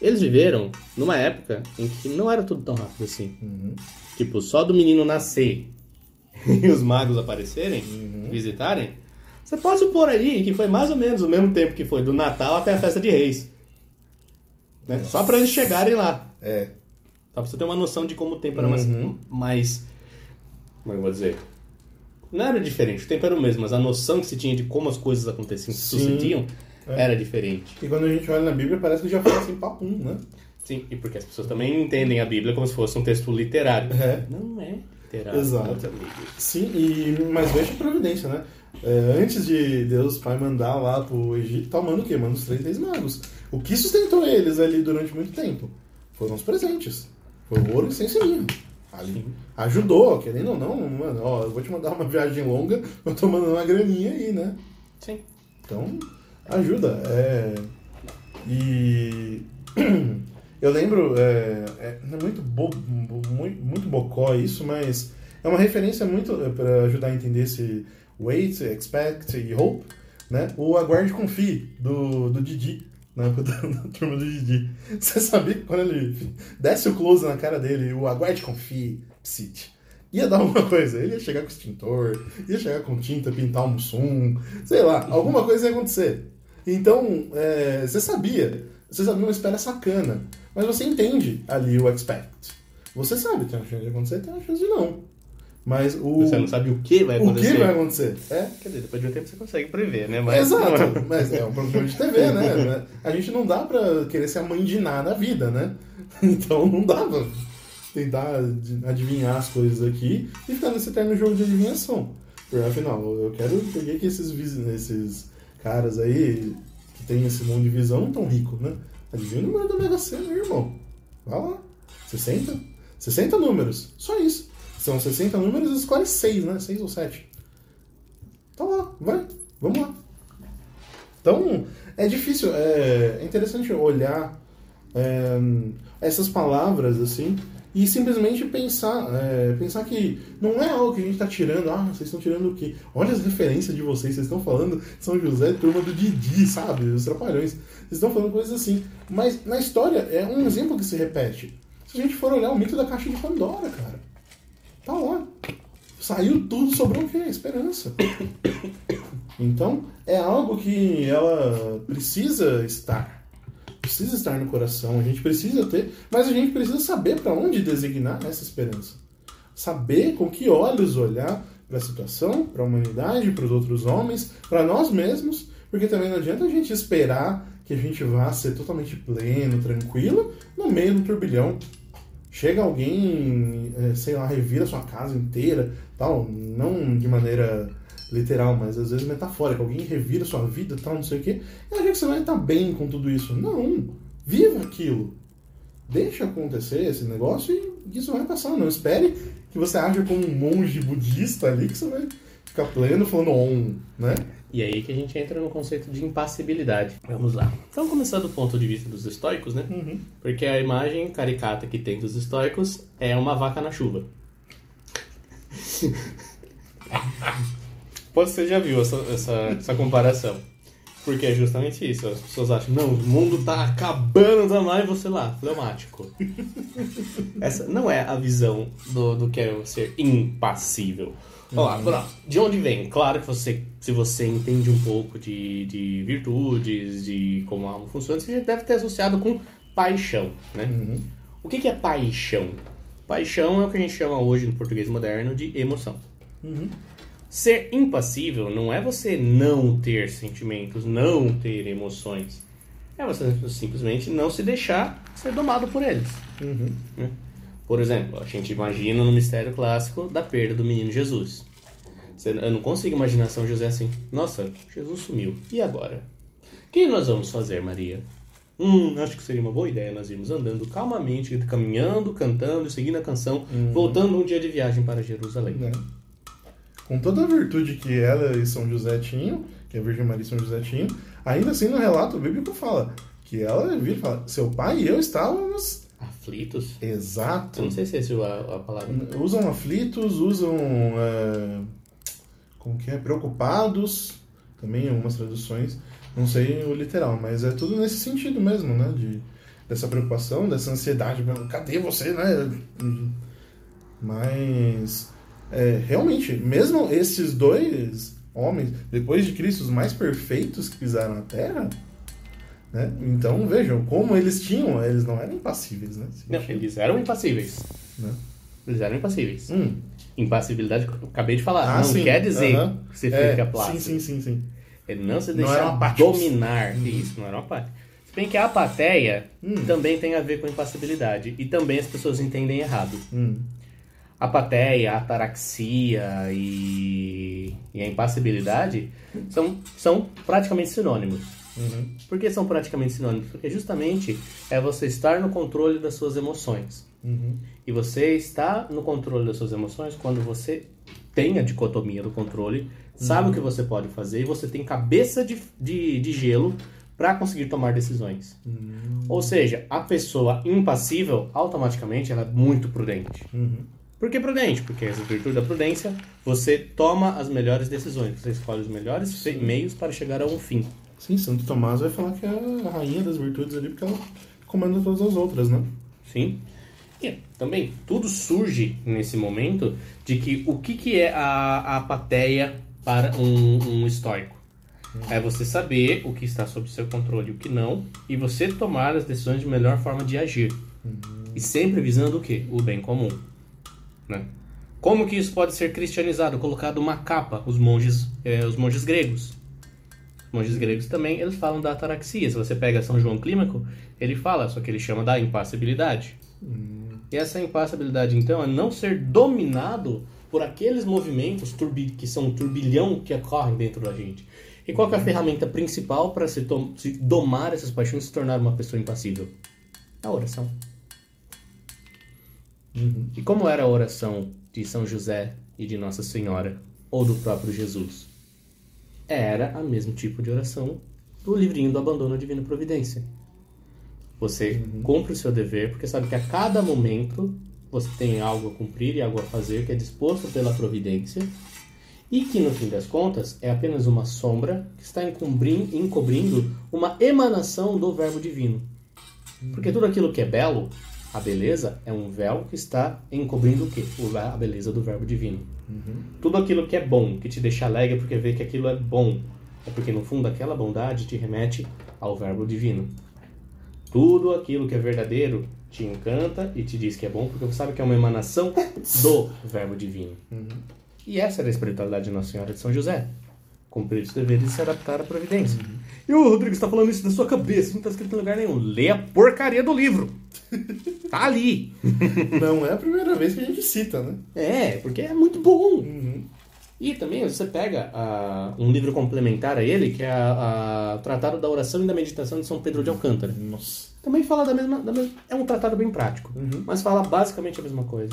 eles viveram numa época em que não era tudo tão rápido assim. Tipo, só do menino nascer e os magos aparecerem, visitarem, você pode supor aí que foi mais ou menos o mesmo tempo que foi do Natal até a festa de Reis. Né? Só para eles chegarem lá. É. Só pra você ter uma noção de como o tempo era mais, mais. Como é que eu vou dizer? Não era diferente, o tempo era o mesmo, mas a noção que se tinha de como as coisas aconteciam, se Sim. sucediam, era diferente. E quando a gente olha na Bíblia, parece que já foi assim papum, né? Sim, e porque as pessoas também entendem a Bíblia como se fosse um texto literário. É. Não é literário. Exato. amigos. Sim, e, mas veja a providência, né? É, antes de Deus Pai mandar lá pro Egito, tá o quê? Manda os três reis magos. O que sustentou eles ali durante muito tempo? Foram os presentes. Foi o ouro e incenso Ali. Ajudou, querendo ou não, mano, ó, eu vou te mandar uma viagem longa, eu tô mandando uma graninha aí, né? Sim. Então, ajuda. É... E eu lembro, é, é é muito, bo... muito, muito bocó isso, mas é uma referência muito para ajudar a entender esse wait, expect e hope, né? O aguarde confie do, do Didi, na época da, da turma do Didi. Você sabia que quando ele desce o close na cara dele, o aguarde confie, psit, ia dar alguma coisa. Ele ia chegar com extintor, ia chegar com tinta, pintar um mussum, sei lá, alguma coisa ia acontecer. Então, é, você sabia, você sabia uma espera sacana, mas você entende ali o expect. Você sabe, tem uma chance de acontecer, tem uma chance de não. Mas o. Você não sabe o que vai o acontecer. que vai acontecer? É, Quer dizer, depois de um tempo você consegue prever, né? Mas Exato, mas é um programa de TV, né? A gente não dá pra querer ser a mãe de nada na vida, né? Então não dá pra tentar ad- adivinhar as coisas aqui e ficar nesse eterno jogo de adivinhação. Porque, afinal, eu quero peguei que esses, vis- esses caras aí que tem esse monte de visão tão ricos, né? Adivinha o número da Mega Sena, irmão. Vai lá. 60? 60 números. Só isso. São 60 números e escolhe 6, né? 6 ou 7. Tá lá, vai, vamos lá. Então, é difícil, é, é interessante olhar é, essas palavras assim e simplesmente pensar, é, pensar que não é algo que a gente está tirando, ah, vocês estão tirando o quê? Olha as referências de vocês, vocês estão falando São José, turma do Didi, sabe? Os trapalhões. Vocês estão falando coisas assim. Mas na história é um exemplo que se repete. Se a gente for olhar o mito da caixa de Pandora, cara, tá lá. Saiu tudo, sobrou o quê? Esperança. Então, é algo que ela precisa estar. Precisa estar no coração, a gente precisa ter, mas a gente precisa saber para onde designar essa esperança. Saber com que olhos olhar para a situação, para a humanidade, para os outros homens, para nós mesmos, porque também não adianta a gente esperar que a gente vá ser totalmente pleno, tranquilo, no meio do turbilhão. Chega alguém, eh, sei lá, revira sua casa inteira, tal, não de maneira literal, mas às vezes metafórica. Alguém revira sua vida, tal, não sei o quê. E acha que você vai estar bem com tudo isso. Não. Viva aquilo. Deixa acontecer esse negócio e isso vai passar. Não espere que você haja como um monge budista ali que você vai ficar pleno falando on, né? E aí que a gente entra no conceito de impassibilidade. Vamos lá. Então, começando do ponto de vista dos estoicos, né? Porque a imagem caricata que tem dos estoicos é uma vaca na chuva. Você já viu essa, essa, essa comparação. Porque é justamente isso. As pessoas acham, não, o mundo tá acabando também, você lá, fleumático. Essa não é a visão do, do que é ser impassível. Vamos lá, vamos lá. De onde vem? Claro que você, se você entende um pouco de, de virtudes, de como a alma funciona, você deve ter associado com paixão, né? O que, que é paixão? Paixão é o que a gente chama hoje no português moderno de emoção. Uhum. Ser impassível não é você não ter sentimentos, não ter emoções. É você simplesmente não se deixar ser domado por eles. Uhum. né? Por exemplo, a gente imagina no mistério clássico da perda do menino Jesus. Eu não consigo imaginar São José assim. Nossa, Jesus sumiu. E agora? O que nós vamos fazer, Maria? Hum, acho que seria uma boa ideia nós irmos andando calmamente, caminhando, cantando, seguindo a canção, voltando um dia de viagem para Jerusalém. Né? Com toda a virtude que ela e São José tinham, que a Virgem Maria e São José tinham, ainda assim no relato bíblico fala que ela vira e fala: seu pai e eu estávamos Aflitos? Eu exato. não sei se é a, a palavra. Usam aflitos, usam. é, como que é? Preocupados, também em algumas traduções. Não sei o literal, mas é tudo nesse sentido mesmo, né? De, dessa preocupação, dessa ansiedade. Cadê você, né? Mas. é, realmente, mesmo esses dois homens, depois de Cristo, os mais perfeitos que pisaram na Terra. Né? Então vejam como eles tinham, eles não eram impassíveis, né? Não, eles eram impassíveis. Né? Eles eram impassíveis. Hum. Impassibilidade, eu acabei de falar, Ah, não sim. quer dizer Aham. que você É, fica plácido. Sim, sim, sim, sim. Ele não se deixar dominar. Isso, não era uma apática. Se bem que a apatia Hum. também tem a ver com impassibilidade. E também as pessoas entendem errado. Hum. A apatia, a ataraxia e, e a impassibilidade são, são praticamente sinônimos. Uhum. Por que são praticamente sinônimos? Porque justamente é você estar no controle das suas emoções. Uhum. E você está no controle das suas emoções quando você tem a dicotomia do controle, sabe o que você pode fazer e você tem cabeça de, de, de gelo para conseguir tomar decisões. Ou seja, a pessoa impassível, automaticamente, ela é muito prudente. Uhum. Por que prudente? Porque essa virtude da prudência, você toma as melhores decisões, você escolhe os melhores fe- meios para chegar a um fim. Sim, Santo Tomás vai falar que é a rainha das virtudes ali, porque ela comanda todas as outras, né? Sim. E também tudo surge nesse momento de que o que, que é a, a apatia para um, um estoico? É você saber o que está sob seu controle e o que não, e você tomar as decisões de melhor forma de agir. E sempre visando o quê? O bem comum. Né? Como que isso pode ser cristianizado? Colocado uma capa, os monges, eh, os monges gregos. Os monges gregos também, eles falam da ataraxia. Se você pega São João Clímaco, ele fala, só que ele chama da impassibilidade. E essa impassibilidade, então, é não ser dominado por aqueles movimentos que são um turbilhão que ocorrem dentro da gente. E qual é a ferramenta principal para se, se domar essas paixões e se tornar uma pessoa impassível? A oração. E como era a oração de São José e de Nossa Senhora, ou do próprio Jesus? Era a mesmo tipo de oração do livrinho do Abandono à Divina Providência. Você cumpre o seu dever, porque sabe que a cada momento você tem algo a cumprir e algo a fazer que é disposto pela providência, e que no fim das contas é apenas uma sombra que está encobri- encobrindo uma emanação do Verbo Divino. Porque tudo aquilo que é belo, a beleza, é um véu que está encobrindo o quê? A beleza do Verbo Divino. Tudo aquilo que é bom, que te deixa alegre porque vê que aquilo é bom, é porque no fundo aquela bondade te remete ao Verbo Divino. Tudo aquilo que é verdadeiro te encanta e te diz que é bom porque você sabe que é uma emanação do Verbo Divino. E essa era a espiritualidade de Nossa Senhora de São José. Cumprir os deveres e se adaptar à providência. E o Rodrigo está falando isso da sua cabeça, não está escrito em lugar nenhum. Lê a porcaria do livro. Tá ali. Não é a primeira vez que a gente cita, né? É, porque é muito bom. Uhum. E também você pega ah, um livro complementar a ele, que é a, a Tratado da Oração e da Meditação de São Pedro de Alcântara. Nossa. Também fala da mesma, da mesma- É um tratado bem prático, Uhum. mas fala basicamente a mesma coisa.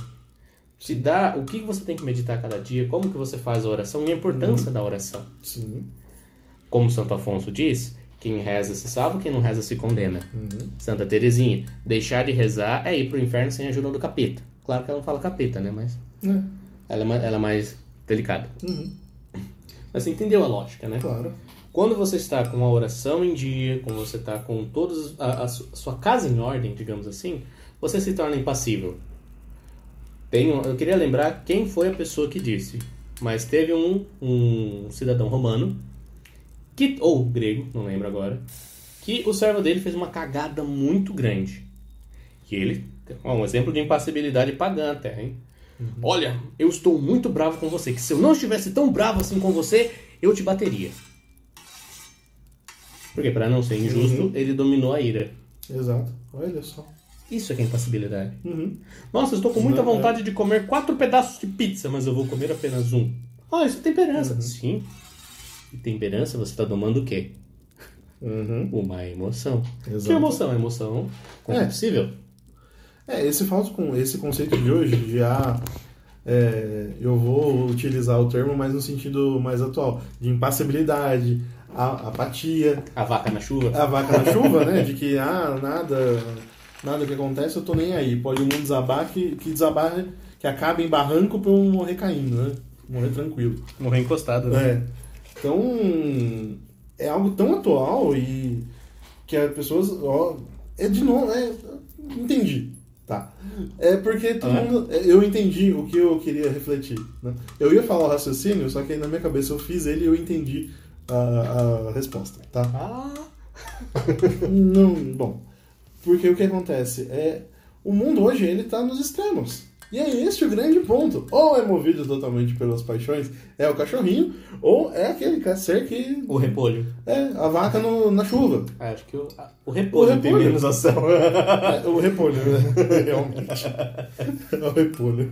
Te dá o que você tem que meditar cada dia, como que você faz a oração e a importância da oração. Sim. Como Santo Afonso diz, quem reza se salva, quem não reza se condena. Uhum. Santa Terezinha, deixar de rezar é ir pro inferno sem a ajuda do capeta. Claro que ela não fala capeta, né? Mas É. ela é mais, ela é mais delicada. Uhum. Mas você entendeu a lógica, né? Claro. Quando você está com a oração em dia, quando você está com todos a, a su- a sua casa em ordem, digamos assim, você se torna impassível. Um- eu queria lembrar quem foi a pessoa que disse, mas teve um, um cidadão romano, que, ou grego, não lembro agora, que o servo dele fez uma cagada muito grande. Que ele Ó, um exemplo de impassibilidade pagã até, hein? Olha, eu estou muito bravo com você, que se eu não estivesse tão bravo assim com você, eu te bateria. Porque, para não ser injusto, Uhum. ele dominou a ira. Exato. Olha só. Isso é que é impassibilidade. Uhum. Nossa, estou com muita Não, é. vontade de comer quatro pedaços de pizza, mas eu vou comer apenas um. Ah, isso é temperança. Sim. E temperança você está domando o quê? Uhum. Uma emoção. Exato. Que emoção? Emoção É. possível. É, esse falso com esse conceito de hoje de ah, é, eu vou utilizar o termo, mas no sentido mais atual, de impassibilidade, a, apatia, A vaca na chuva. a vaca na chuva, né? De que ah, nada, nada que acontece, eu tô nem aí. Pode o mundo desabar que, que desabar, que acabe em barranco pra eu morrer caindo, né? Morrer tranquilo. Morrer encostado, né? É. Então, é algo tão atual e que as pessoas, ó, é de novo, é, entendi, tá? É porque todo Ah. mundo, é, eu entendi o que eu queria refletir, né? Eu ia falar o raciocínio, só que aí na minha cabeça eu fiz ele e eu entendi a, a resposta, tá? Ah, Não, bom, porque o que acontece é, o mundo hoje ele tá nos extremos. E é este o grande ponto. Ou é movido totalmente pelas paixões, é o cachorrinho, ou é aquele ser que o repolho. é a vaca no- na chuva. Ah, Acho que o, a- o repolho, O tem repolho. menos ação. É, o repolho, né? Realmente. É o repolho.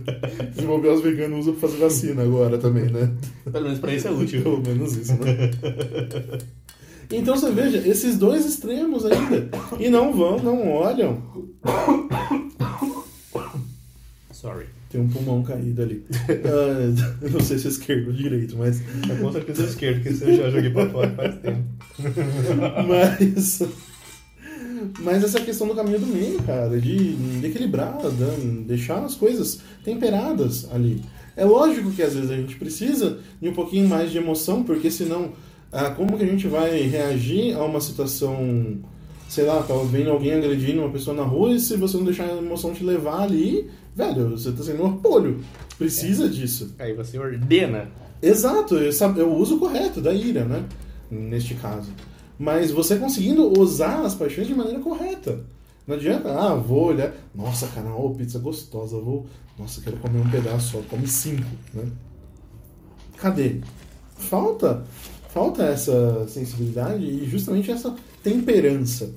Se bobear, os veganos usam pra fazer vacina agora também, né? Pelo menos pra isso é útil. Pelo menos isso, né? Então você veja, esses dois extremos ainda. E não vão, não olham. Sorry. Tem um pulmão caído ali. Eu não sei se é esquerdo ou direito, mas. É com certeza esquerdo, que eu já joguei pra fora faz tempo. Mas. Mas essa questão do caminho do meio, cara, de, de equilibrar, de deixar as coisas temperadas ali. É lógico que às vezes a gente precisa de um pouquinho mais de emoção, porque senão, ah, como que a gente vai reagir a uma situação, sei lá, tá vendo alguém agredindo uma pessoa na rua e se você não deixar a emoção te levar ali, velho, você tá sendo um orpolho. Precisa disso. Aí você ordena. Exato, eu, eu uso o correto da ira, né? Neste caso. Mas você conseguindo usar as paixões de maneira correta. Não adianta, ah, vou olhar, nossa, cara, pizza gostosa, vou, nossa, quero comer um pedaço só, come cinco, né? Cadê? Falta, falta essa sensibilidade e justamente essa temperança.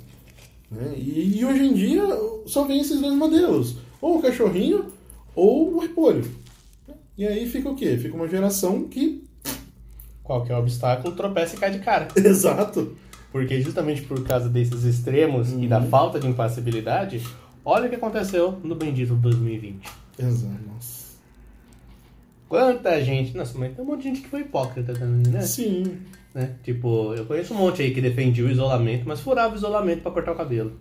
Né? E, e hoje em dia só vem esses dois modelos, ou o cachorrinho ou o repolho. E aí fica o quê? Fica uma geração que. Qualquer obstáculo, tropeça e cai de cara. Exato. Porque justamente por causa desses extremos e da falta de impassibilidade, olha o que aconteceu no bendito 2020. Exato. Nossa. Quanta gente. Nossa, mas tem um monte de gente que foi hipócrita também, né? Sim. né? Tipo, eu conheço um monte aí que defendia o isolamento, mas furava o isolamento pra cortar o cabelo.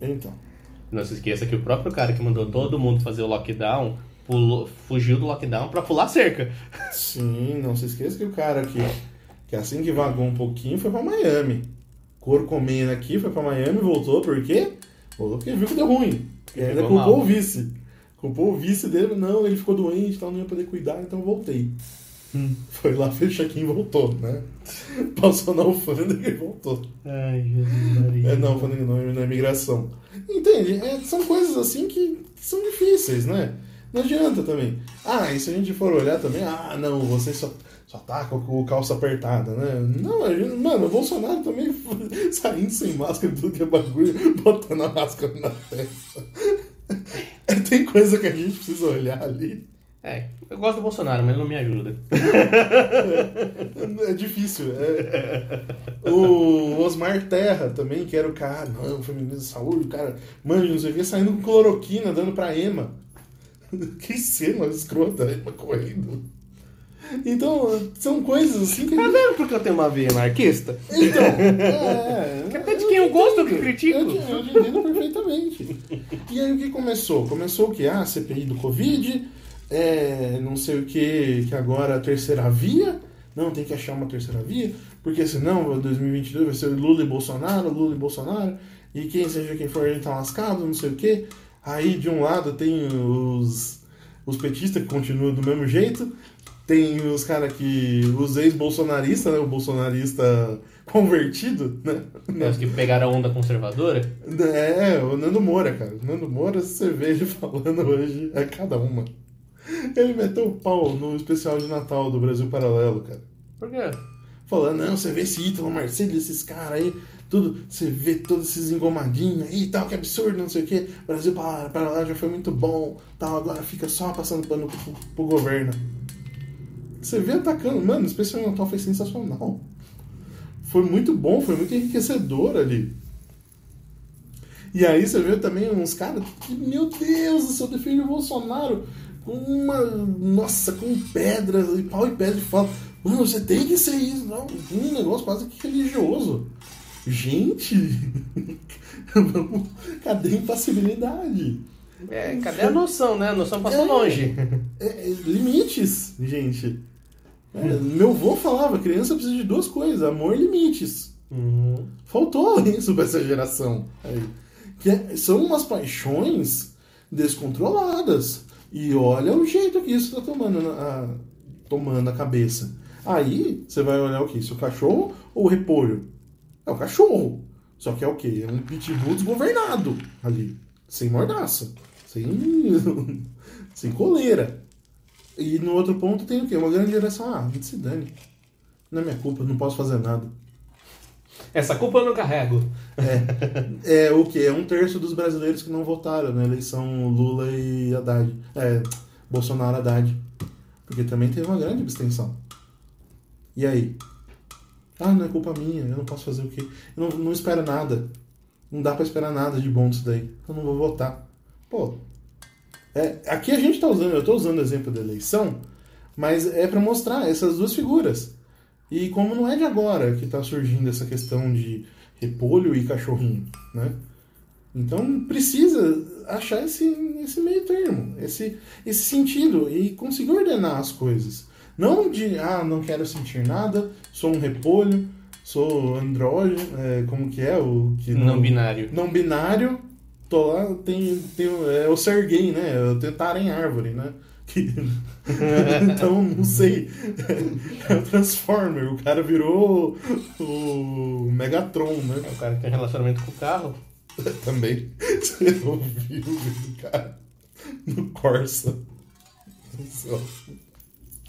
Então. Não se esqueça que o próprio cara que mandou todo mundo fazer o lockdown pulou, fugiu do lockdown pra pular cerca. Sim, não se esqueça que o cara que, que assim que vagou um pouquinho foi pra Miami. Cor comendo aqui, foi pra Miami, voltou, por quê? Voltou porque viu que deu ruim. E ainda culpou mal. o vice. Culpou o vice dele, não, ele ficou doente, então não ia poder cuidar, então voltei. Foi lá, fez check-in e voltou, né? Passou na alfândega e voltou. Ai, Jesus Maria. É, não, alfândega não, na imigração. Entende? É, são coisas assim que, que são difíceis, né? Não adianta também. Ah, e se a gente for olhar também, ah, não, você só, só tá com o calça apertada, né? Não, a gente, mano, o Bolsonaro também saindo sem máscara, tudo que é bagulho, botando a máscara na testa. É, Tem coisa que a gente precisa olhar ali. É, eu gosto do Bolsonaro, mas ele não me ajuda. É difícil. é. O Osmar Terra também, que era o cara, não, foi ministro da saúde, o cara, mano, não sei o que, saindo com cloroquina, dando pra Ema. Que cena escrota, a Ema correndo. Então, são coisas assim que. Tá vendo porque eu tenho uma veia anarquista? Então, é. Que até de quem eu gosto, eu que critico. Eu, eu te entendo perfeitamente. E aí o que começou? Começou o que? Ah, CPI do Covid, é, não sei o que, que agora a terceira via. Não, tem que achar uma terceira via, porque senão 2022 vai ser Lula e Bolsonaro, Lula e Bolsonaro, e quem seja quem for, a gente tá lascado, não sei o que. Aí de um lado tem os, os petistas que continuam do mesmo jeito, Tem os caras que. Os ex-bolsonaristas, né? O bolsonarista convertido, né? É, Os que pegaram a onda conservadora. É, o Nando Moura, cara. O Nando Moura, você vê ele falando hoje, é cada uma. Ele meteu o pau no especial de Natal do Brasil Paralelo, cara. Por quê? Falando, não, você vê esse Ítalo Marcelo, esses caras aí, tudo, você vê todos esses engomadinhos aí e tal, que absurdo, não sei o que. Brasil para, para lá já foi muito bom, tal, agora fica só passando pano pro, pro governo. Você vê atacando, mano, o especial de Natal foi sensacional. Foi muito bom, foi muito enriquecedor ali. E aí você vê também uns caras que, meu Deus, do céu, defende o Bolsonaro com uma. Nossa, com pedras e pau e pedra e fala, mano, você tem que ser isso, não. Um negócio quase que religioso. Gente, cadê a impassibilidade? É, cadê a noção, né? A noção passou É. longe. É, é, limites, gente. É, meu avô falava, criança precisa de duas coisas, amor e limites. Uhum. Faltou isso pra essa geração. Que é- são umas paixões descontroladas. E olha o jeito que isso tá tomando na, a, tomando a cabeça. Aí você vai olhar o que? Se o cachorro ou o repolho? É o cachorro. Só que é o que? É um pitbull desgovernado ali. Sem mordaça. Sem, sem coleira. E no outro ponto tem o quê? Uma grande geração. Ah, se dane. Não é minha culpa, não posso fazer nada. Essa culpa eu não carrego. É o que? É um terço dos brasileiros que não votaram na eleição Lula e Haddad. É, Bolsonaro Haddad. Porque também teve uma grande abstenção. E aí? Ah, não é culpa minha, eu não posso fazer o quê? Eu não, não espero nada. Não dá pra esperar nada de bom disso daí. Eu não vou votar. Pô. É, aqui a gente tá usando, eu tô usando o exemplo da eleição, mas é pra mostrar essas duas figuras. E como não é de agora que tá surgindo essa questão de repolho e cachorrinho, né? Então precisa achar esse, esse meio termo, esse, esse sentido e conseguir ordenar as coisas. Não de, ah, não quero sentir nada, sou um repolho, sou andrógeno, é, como que é? O que Não binário. não binário, tô lá, tem, tem é o ser gay, né? Eu tentar em árvore, né? Que- então, não sei. É o Transformer, o cara virou o Megatron, né? É o cara que tem relacionamento com o carro. Também. Você ouviu o cara no Corsa.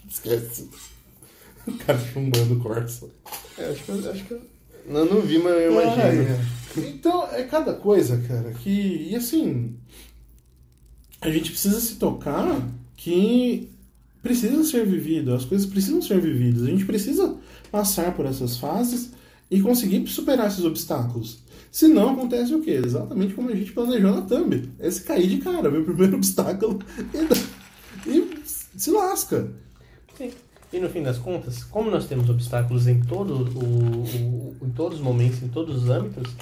Esquece. O cara chumbando o Corsa. É, acho que eu. Acho que eu... Não, não vi, mas eu imagino. Ah, é. Então, é cada coisa, cara, que. E assim. A gente precisa se tocar que precisa ser vivido, as coisas precisam ser vividas. A gente precisa passar por essas fases e conseguir superar esses obstáculos. Senão acontece o quê? Exatamente como a gente planejou na thumb. É se cair de cara, ver o primeiro obstáculo e, e se lasca. Sim. E no fim das contas, como nós temos obstáculos em, todo o, o- em todos os momentos, em todos os âmbitos,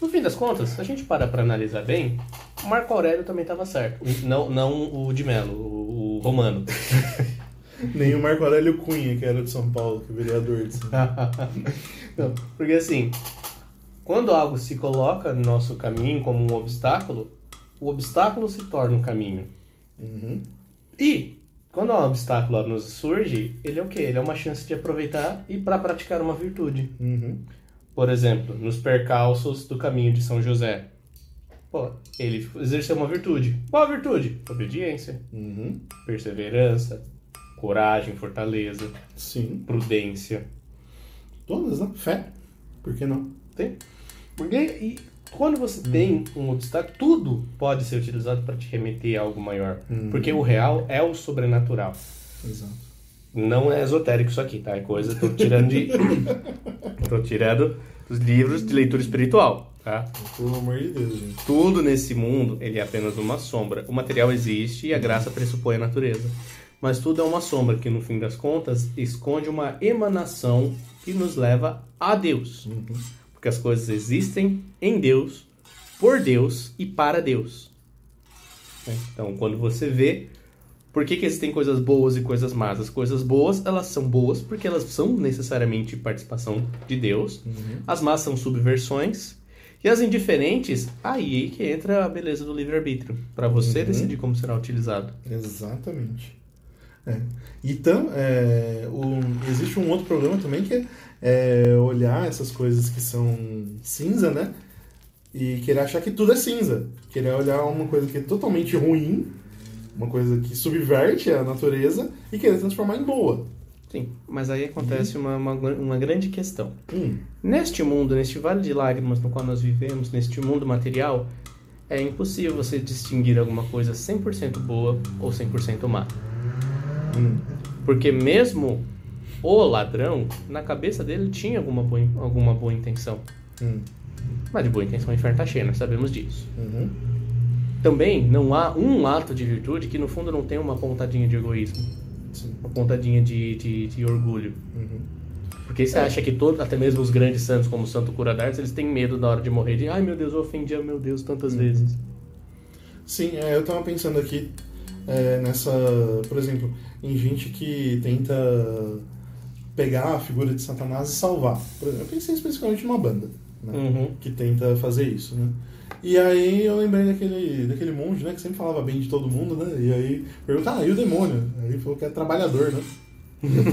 no fim das contas, se a gente parar para analisar bem, Marco Aurélio também estava certo. Não, não o de Mello, o, o romano. Nem o Marco Aurélio Cunha, que era de São Paulo, que é vereador de São Paulo. Não, porque assim, quando algo se coloca no nosso caminho como um obstáculo, o obstáculo se torna um caminho. Uhum. E quando um obstáculo nos surge, ele é o quê? Ele é uma chance de aproveitar e para praticar uma virtude. Uhum. Por exemplo, nos percalços do caminho de São José. Pô, ele exerceu uma virtude. Qual a virtude? Obediência, Uhum. perseverança, coragem, fortaleza, Sim. prudência. Todas, né? Fé. Por que não? Tem? Porque e quando você tem um obstáculo, tudo pode ser utilizado para te remeter a algo maior. Uhum. Porque o real é o sobrenatural. Exato. Não é esotérico isso aqui, tá? É coisa, tô tirando de. tô tirando dos livros de leitura espiritual, tá? Pelo amor de Deus, gente. Tudo nesse mundo, ele é apenas uma sombra. O material existe e a graça pressupõe a natureza. Mas tudo é uma sombra que, no fim das contas, esconde uma emanação que nos leva a Deus. Porque as coisas existem em Deus, por Deus e para Deus. né? Então, quando você vê, por que, que existem coisas boas e coisas más? As coisas boas, elas são boas porque elas são necessariamente participação de Deus. As más são subversões. E as indiferentes, aí que entra a beleza do livre-arbítrio. Para você Uhum. decidir como será utilizado. Exatamente. É. Então, é, o- existe um outro problema também que é, é olhar essas coisas que são cinza, né? E querer achar que tudo é cinza. Querer olhar uma coisa que é totalmente ruim, uma coisa que subverte a natureza e querer transformar em boa. Sim, mas aí acontece uma, uma, uma grande questão. Hum, Neste mundo, neste vale de lágrimas no qual nós vivemos, neste mundo material, é impossível você distinguir alguma coisa 100% boa ou 100% má. hum, Porque mesmo o ladrão, na cabeça dele tinha alguma boa, alguma boa intenção. hum, Mas de boa intenção o inferno tá cheio, nós sabemos disso. uhum. Também não há um ato de virtude que no fundo não tenha uma pontadinha de egoísmo, Sim. uma pontadinha de, de, de orgulho. Uhum. Porque você acha que todo, até mesmo os grandes santos, como o Santo Cura d'Ars, eles têm medo na hora de morrer, de ai meu Deus, eu ofendi a meu Deus tantas vezes. Sim, é, eu tava pensando aqui é, nessa, por exemplo, em gente que tenta pegar a figura de Satanás e salvar. Por exemplo, eu pensei especificamente numa banda, né, Uhum. que tenta fazer isso, né? E aí eu lembrei daquele, daquele monge, né, que sempre falava bem de todo mundo, né? E aí pergunta, ah, e o demônio? Aí ele falou que é trabalhador, né?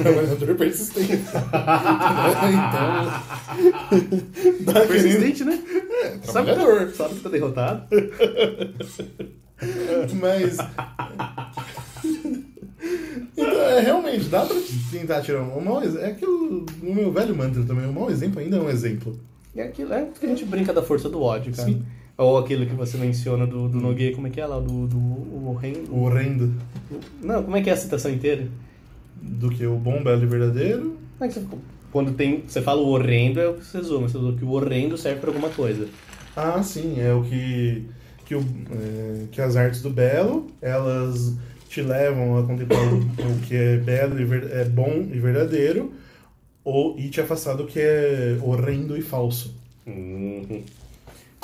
Trabalhador persistente. então. aquele- Persistente, né? sabe, que trabalhador. tá, sabe que tá derrotado. Mas. Então, é, realmente, dá pra tentar tirar um mau exemplo. É aquilo, no meu velho mantra também, um mau exemplo ainda é um exemplo. É aquilo, é que a gente brinca da força do ódio, cara. Sim. Ou aquilo que você menciona do, do Nogueira, como é que é lá? Do, do o horrendo. O horrendo Não, como é que é a citação inteira? Do que o bom, belo e verdadeiro. Como é você, quando tem, você fala o horrendo, é o que você zoa, mas você falou que o horrendo serve pra alguma coisa. Ah, sim, é o que. Que, o, é, que as artes do belo, elas te levam a contemplar o, que é belo e ver- é bom e verdadeiro, ou, e te afastar do que é horrendo e falso.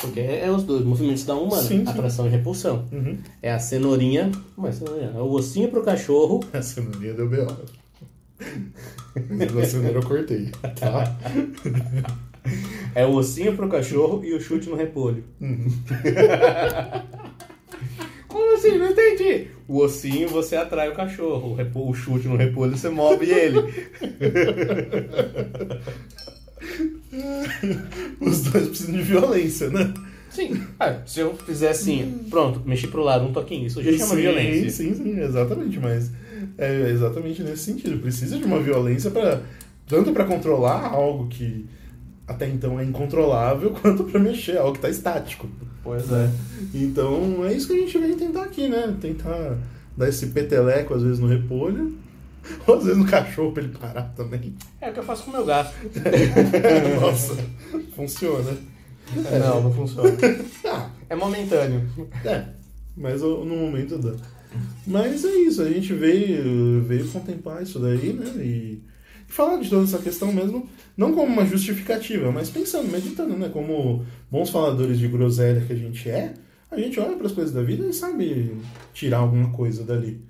Porque é, é os dois movimentos da humana, Sim, sim. atração e repulsão. Uhum. É a cenourinha, mas cenourinha, é o ossinho pro cachorro, A cenourinha deu B.O. A cenoura eu cortei, tá? é o ossinho pro cachorro e o chute no repolho. Como assim? Não entendi. O ossinho você atrai o cachorro, o, repo- o chute no repolho você move ele. Os dois precisam de violência, né? Sim. Ah, se eu fizer assim, pronto, mexi pro lado, um toquinho, isso já chama sim, violência. Sim, sim, exatamente, mas é exatamente nesse sentido. Precisa de uma violência para tanto para controlar algo que até então é incontrolável, quanto para mexer algo que está estático. Pois é. Então é isso que a gente vem tentar aqui, né? Tentar dar esse peteleco às vezes no repolho, ou às vezes no cachorro para ele parar também. É o que eu faço com o meu gato. Nossa, funciona. Não, não funciona. Ah, É momentâneo. É, mas no momento dá. Mas é isso, a gente veio, veio contemplar isso daí, né? E, e falar de toda essa questão mesmo, não como uma justificativa, mas pensando, meditando, né? Como bons faladores de groselha que a gente é, a gente olha para as coisas da vida e sabe tirar alguma coisa dali,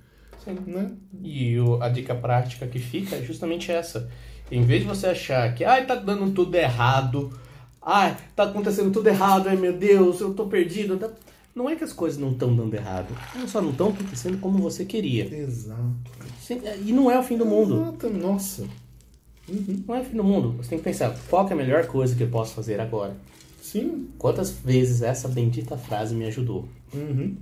Sim. né? E o- a dica prática que fica é justamente essa. Em vez de você achar que, ai, tá dando tudo errado, ai, tá acontecendo tudo errado, ai meu Deus, eu tô perdido. tá- Não é que as coisas não estão dando errado, elas só não estão acontecendo como você queria. Exato. Sim, E não é o fim do mundo. Exato, Nossa. Uhum. Não é o fim do mundo. Você tem que pensar, qual que é a melhor coisa que eu posso fazer agora? Sim. Quantas vezes essa bendita frase me ajudou? Uhum.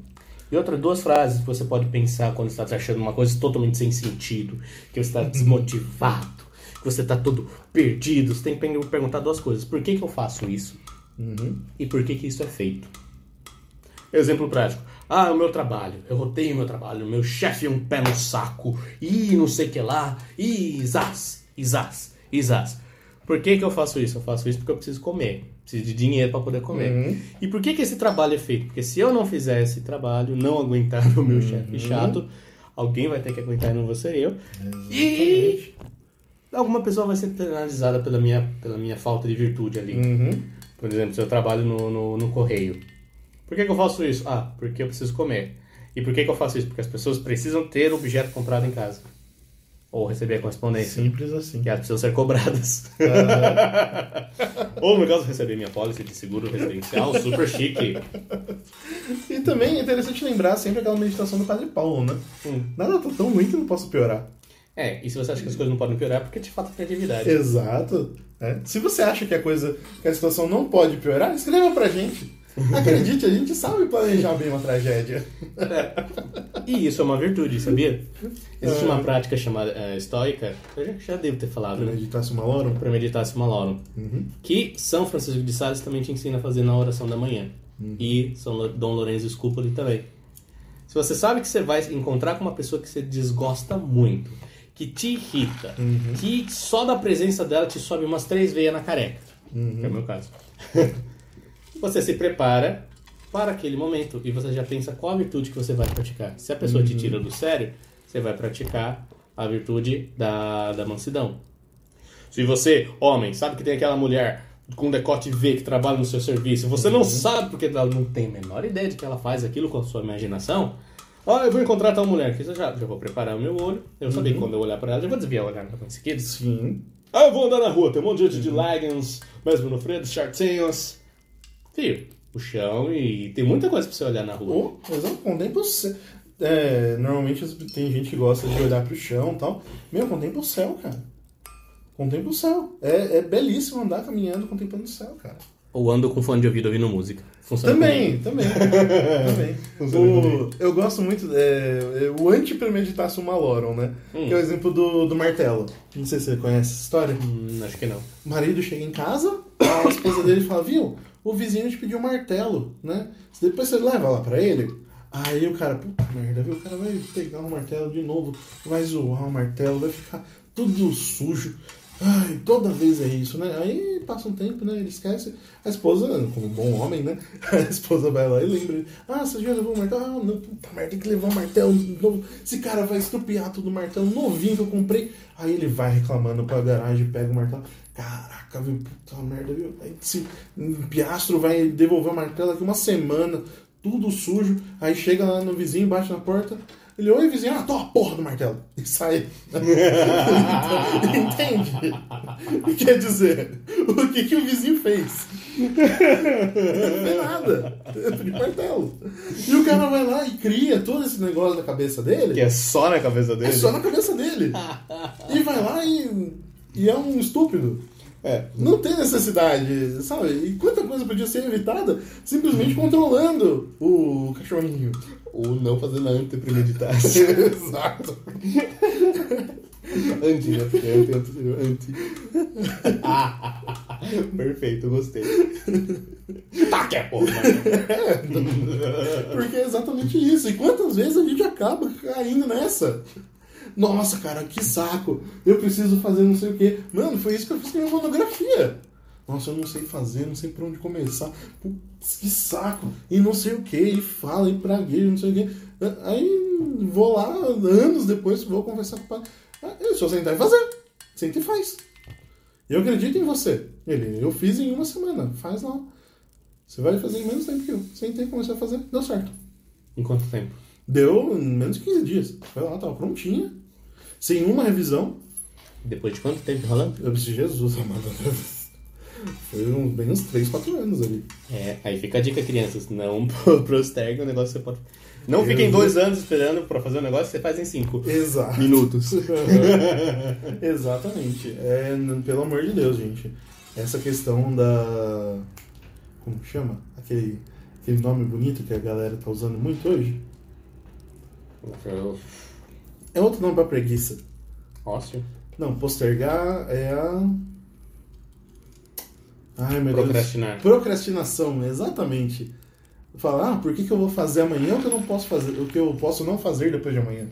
E outras duas frases que você pode pensar quando está achando uma coisa totalmente sem sentido, que você está desmotivado, que você está todo perdido. Você tem que per- perguntar duas coisas. Por que, que eu faço isso? Uhum. E por que, que isso é feito? Exemplo prático. Ah, o meu trabalho. Eu odeio o meu trabalho. Meu chefe é um pé no saco. E não sei o que lá. E zás, e e zás. Por que, que eu faço isso? Eu faço isso porque eu preciso comer. Preciso de dinheiro para poder comer. Uhum. E por que, que esse trabalho é feito? Porque se eu não fizer esse trabalho, não aguentar o meu chefe chato, alguém vai ter que aguentar e não vou ser eu. E alguma pessoa vai ser penalizada pela minha, pela minha falta de virtude ali. Uhum. Por exemplo, se eu trabalho no, no, no correio. Por que, que eu faço isso? Ah, porque eu preciso comer. E por que, que eu faço isso? Porque as pessoas precisam ter objeto comprado em casa. Ou receber a correspondência. Simples assim. Que elas precisam ser cobradas. Ou, no caso, receber minha pólice de seguro residencial, super chique. E também é interessante lembrar sempre aquela meditação do Padre Paulo, né? Hum. Nada tá tão ruim que não possa piorar. É, e se você acha que as coisas não podem piorar, é porque de fato tem criatividade. Exato. É. Se você acha que a coisa, que a situação não pode piorar, escreva pra gente. Acredite, a gente sabe planejar bem uma tragédia. E isso é uma virtude, sabia? Existe É. uma prática chamada eh, estoica, eu já, já devo ter falado, né? Premeditasse uma loro. Premeditatio malorum. Uhum. Que São Francisco de Sales também te ensina a fazer na oração da manhã. E São Dom Lourenço Scupoli também. Se você sabe que você vai encontrar com uma pessoa que você desgosta muito, que te irrita, que só da presença dela te sobe umas três veias na careca, que é o meu caso. você se prepara para aquele momento e você já pensa qual a virtude que você vai praticar. Se a pessoa te tira do sério, você vai praticar a virtude da, da mansidão. Se você, homem, sabe que tem aquela mulher com decote V que trabalha no seu serviço, você não sabe porque ela não tem a menor ideia de que ela faz aquilo com a sua imaginação. Ó, eu vou encontrar tal mulher aqui, eu já, já vou preparar o meu olho. Eu sabia que quando eu olhar para ela, eu vou desviar o olhar em seguida. Sim. Ah, eu vou andar na rua, tem um monte de gente de leggings, mesmo no frio, de Fio, o chão e tem muita coisa pra você olhar na rua. Ou, exato, contempla o céu. É, normalmente tem gente que gosta de olhar pro chão e tal. Meu, contempla o céu, cara. Contempla o céu. É, é belíssimo andar caminhando contemplando o céu, cara. Ou ando com fone de ouvido ouvindo música. Funciona Também, também. também. Funciona O- eu gosto muito. É, é, o anti-premeditatio malorum, né? Hum. Que é o exemplo do, do martelo. Não sei se você conhece essa história. Hum, acho que não. O marido chega em casa, a esposa dele fala, viu, o vizinho te pediu um martelo, né? Depois você leva lá pra ele. Aí o cara, puta merda, viu? O cara vai pegar o martelo de novo, vai zoar o martelo, vai ficar tudo sujo. Ai, toda vez é isso, né? Aí passa um tempo, né? Ele esquece. A esposa, como um bom homem, né? A esposa vai lá e lembra. Ah, você já levou o martelo? Ah, não, puta merda, tem que levar o martelo novo. Esse cara vai estrupiar tudo o martelo novinho que eu comprei. Aí ele vai reclamando pra garagem, pega o martelo. Caraca, viu? Puta merda, viu? Aí esse piastro vai devolver o martelo daqui uma semana, tudo sujo. Aí chega lá no vizinho, bate na porta. Ele, oi vizinho, ah, toma a porra do martelo. E sai. Entende? Quer dizer, o que, que o vizinho fez? Não fez nada. De martelo. E o cara vai lá e cria todo esse negócio na cabeça dele. Que é só na cabeça dele? É só na cabeça dele. E vai lá e, e é um estúpido. É. Não tem necessidade, sabe? E quanta coisa podia ser evitada simplesmente controlando o cachorrinho. Ou não fazendo a antepremeditácio. Exato. anti, né? Porque anti, anti, anti. Perfeito, gostei. Tá que é porra. Porque é exatamente isso. E quantas vezes a gente acaba caindo nessa? Nossa, cara, que saco. Eu preciso fazer não sei o quê. Mano, foi isso que eu fiz com a minha monografia. Nossa, eu não sei fazer, não sei por onde começar. Putz, que saco. E não sei o que, e fala, e praguejo, não sei o que. Aí vou lá, anos depois, vou conversar com o pai. Ah, é só sentar e fazer. Senta e faz. Eu acredito em você. Ele, eu fiz em uma semana. Faz lá. Você vai fazer em menos tempo que eu. Sentei, comecei a fazer, deu certo. Em quanto tempo? Deu em menos de 15 dias. Foi lá, tava prontinha. Sem uma revisão. Depois de quanto tempo rolando? Eu disse, Jesus, amado. Foi uns, bem uns 3, 4 anos ali. É, aí fica a dica, crianças. Não postergue o negócio que você pode. Não fiquem dois anos esperando pra fazer um negócio que você faz em cinco Exato. minutos. Exatamente. É, pelo amor de Deus, gente. Essa questão da. Como que chama? Aquele, aquele nome bonito que a galera tá usando muito hoje. É outro nome pra preguiça. Ócio. Não, postergar é a. Ai, meu Procrastinar. Deus. Procrastinação, exatamente. Falar, ah, por que, que eu vou fazer amanhã o que eu não posso fazer, o que eu posso não fazer depois de amanhã?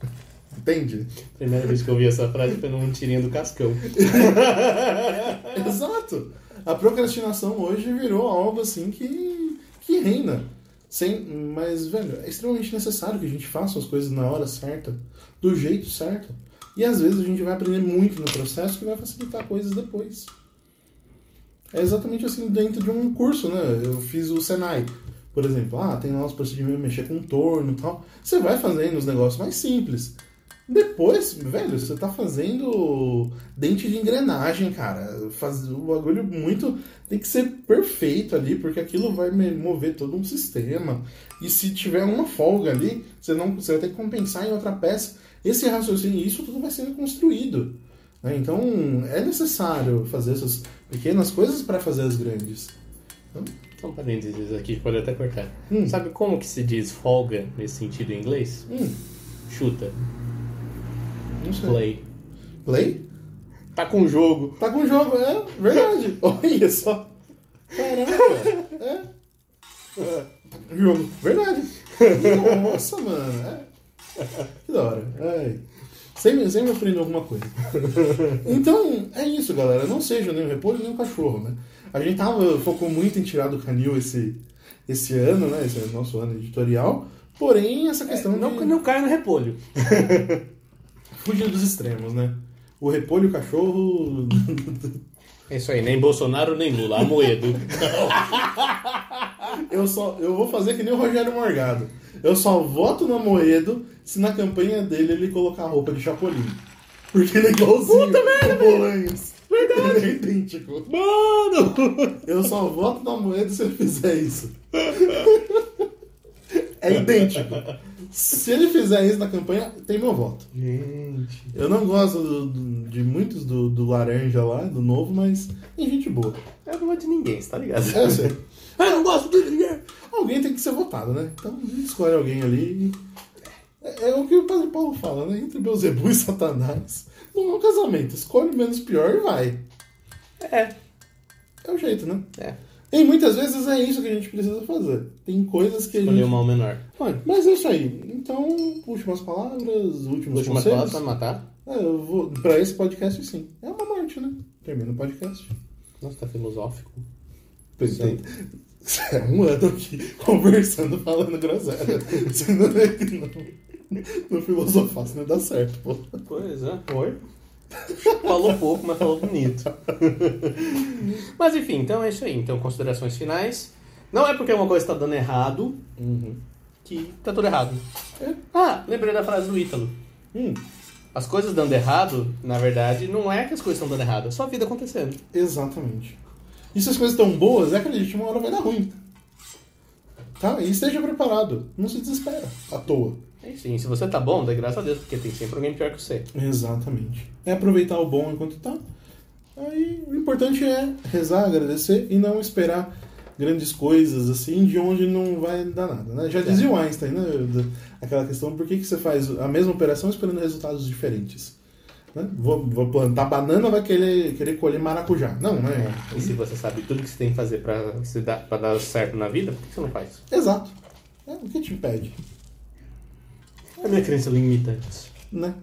Entende? Primeira vez que eu ouvi essa frase foi num tirinho do Cascão. Exato. A procrastinação hoje virou algo assim que, que reina. Sem, mas, velho, é extremamente necessário que a gente faça as coisas na hora certa, do jeito certo. E às vezes a gente vai aprender muito no processo que vai facilitar coisas depois. É exatamente assim dentro de um curso, né? Eu fiz o Senai, por exemplo. Ah, tem lá os procedimentos, mexer com torno e tal. Você vai fazendo os negócios mais simples. Depois, velho, você tá fazendo dente de engrenagem, cara. Faz o bagulho muito. Tem que ser perfeito ali, porque aquilo vai mover todo um sistema. E se tiver uma folga ali, você, não, você vai ter que compensar em outra peça. Esse raciocínio, isso tudo vai sendo construído. né? Então, é necessário fazer essas pequenas coisas para fazer as grandes. Só um parênteses aqui, pode até cortar. Hum. Sabe como que se diz folga nesse sentido em inglês? Hum, Chuta. Não sei. Play. Play? Tá com o jogo. Tá com o jogo, é verdade. Olha só. Caraca, é. é. Tá com o jogo, verdade. Nossa, mano. É. Que da hora. Ai. Sempre, sempre aprendo alguma coisa. Então, é isso, galera. Não seja nem o repolho nem o cachorro, né? A gente tava, focou muito em tirar do canil esse, esse ano, né? Esse é o nosso ano editorial. Porém, essa questão Não, de não cai no repolho. fugir dos extremos, né? O repolho e o cachorro É isso aí, nem Bolsonaro nem Lula, Amoedo. Eu só eu vou fazer que nem o Rogério Morgado. Eu só voto no Amoedo se na campanha dele ele colocar a roupa de Chapolin. Porque ele é igualzinho o Bolanhos. Verdade. Ele é idêntico. Mano! Eu só voto no Amoedo se ele fizer isso. É idêntico. Se ele fizer isso na campanha, tem meu voto. Gente. Eu não gosto do- do- de muitos do, do laranja lá, do novo, mas tem gente boa. Eu não gosto de ninguém, você tá ligado? É, eu sei. Eu não gosto de ninguém. Alguém tem que ser votado, né? Então escolhe alguém ali. É, é o que o Padre Paulo fala, né? Entre Beuzebu e Satanás. Não é um casamento. Escolhe o menos pior e vai. É. É o jeito, né? É. E muitas vezes é isso que a gente precisa fazer. Tem coisas que a Escolher gente. o mal menor. Mas é isso aí. Então, últimas palavras, últimos Última conselhos. palavra pra matar. É, eu vou, pra esse podcast, sim. É uma morte, né? Termina o podcast. Nossa, tá filosófico. Tem, é um ano aqui conversando, falando groselha. Você não é que não, não filosofasse, não dá certo, pô. Pois é. Oi? Falou pouco, mas falou bonito. mas enfim, então é isso aí. Então, considerações finais. Não é porque uma coisa está dando errado que tá tudo errado. É. Ah, lembrei da frase do Ítalo. Hum, As coisas dando errado, na verdade, não é que as coisas estão dando errado, é só a vida acontecendo. exatamente. E se as coisas estão boas, acredite, uma hora vai dar ruim. Tá? E esteja preparado. Não se desespera à toa. É e se você tá bom, dá graças a Deus, porque tem sempre alguém pior que você. Exatamente. É aproveitar o bom enquanto tá. Aí o importante é rezar, agradecer e não esperar grandes coisas assim de onde não vai dar nada. Né? Já dizia o Einstein, né? Aquela questão, por que, que você faz a mesma operação esperando resultados diferentes? Né? Vou, vou plantar banana, vai querer, querer colher maracujá. Não, né? E se você sabe tudo que você tem que fazer se dar, pra dar certo na vida, por que você não faz? Exato. É, o que te impede? É a minha crença limitante. Né?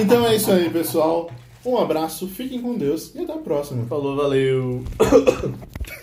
Então é isso aí, pessoal. Um abraço, fiquem com Deus e até a próxima. Falou, valeu!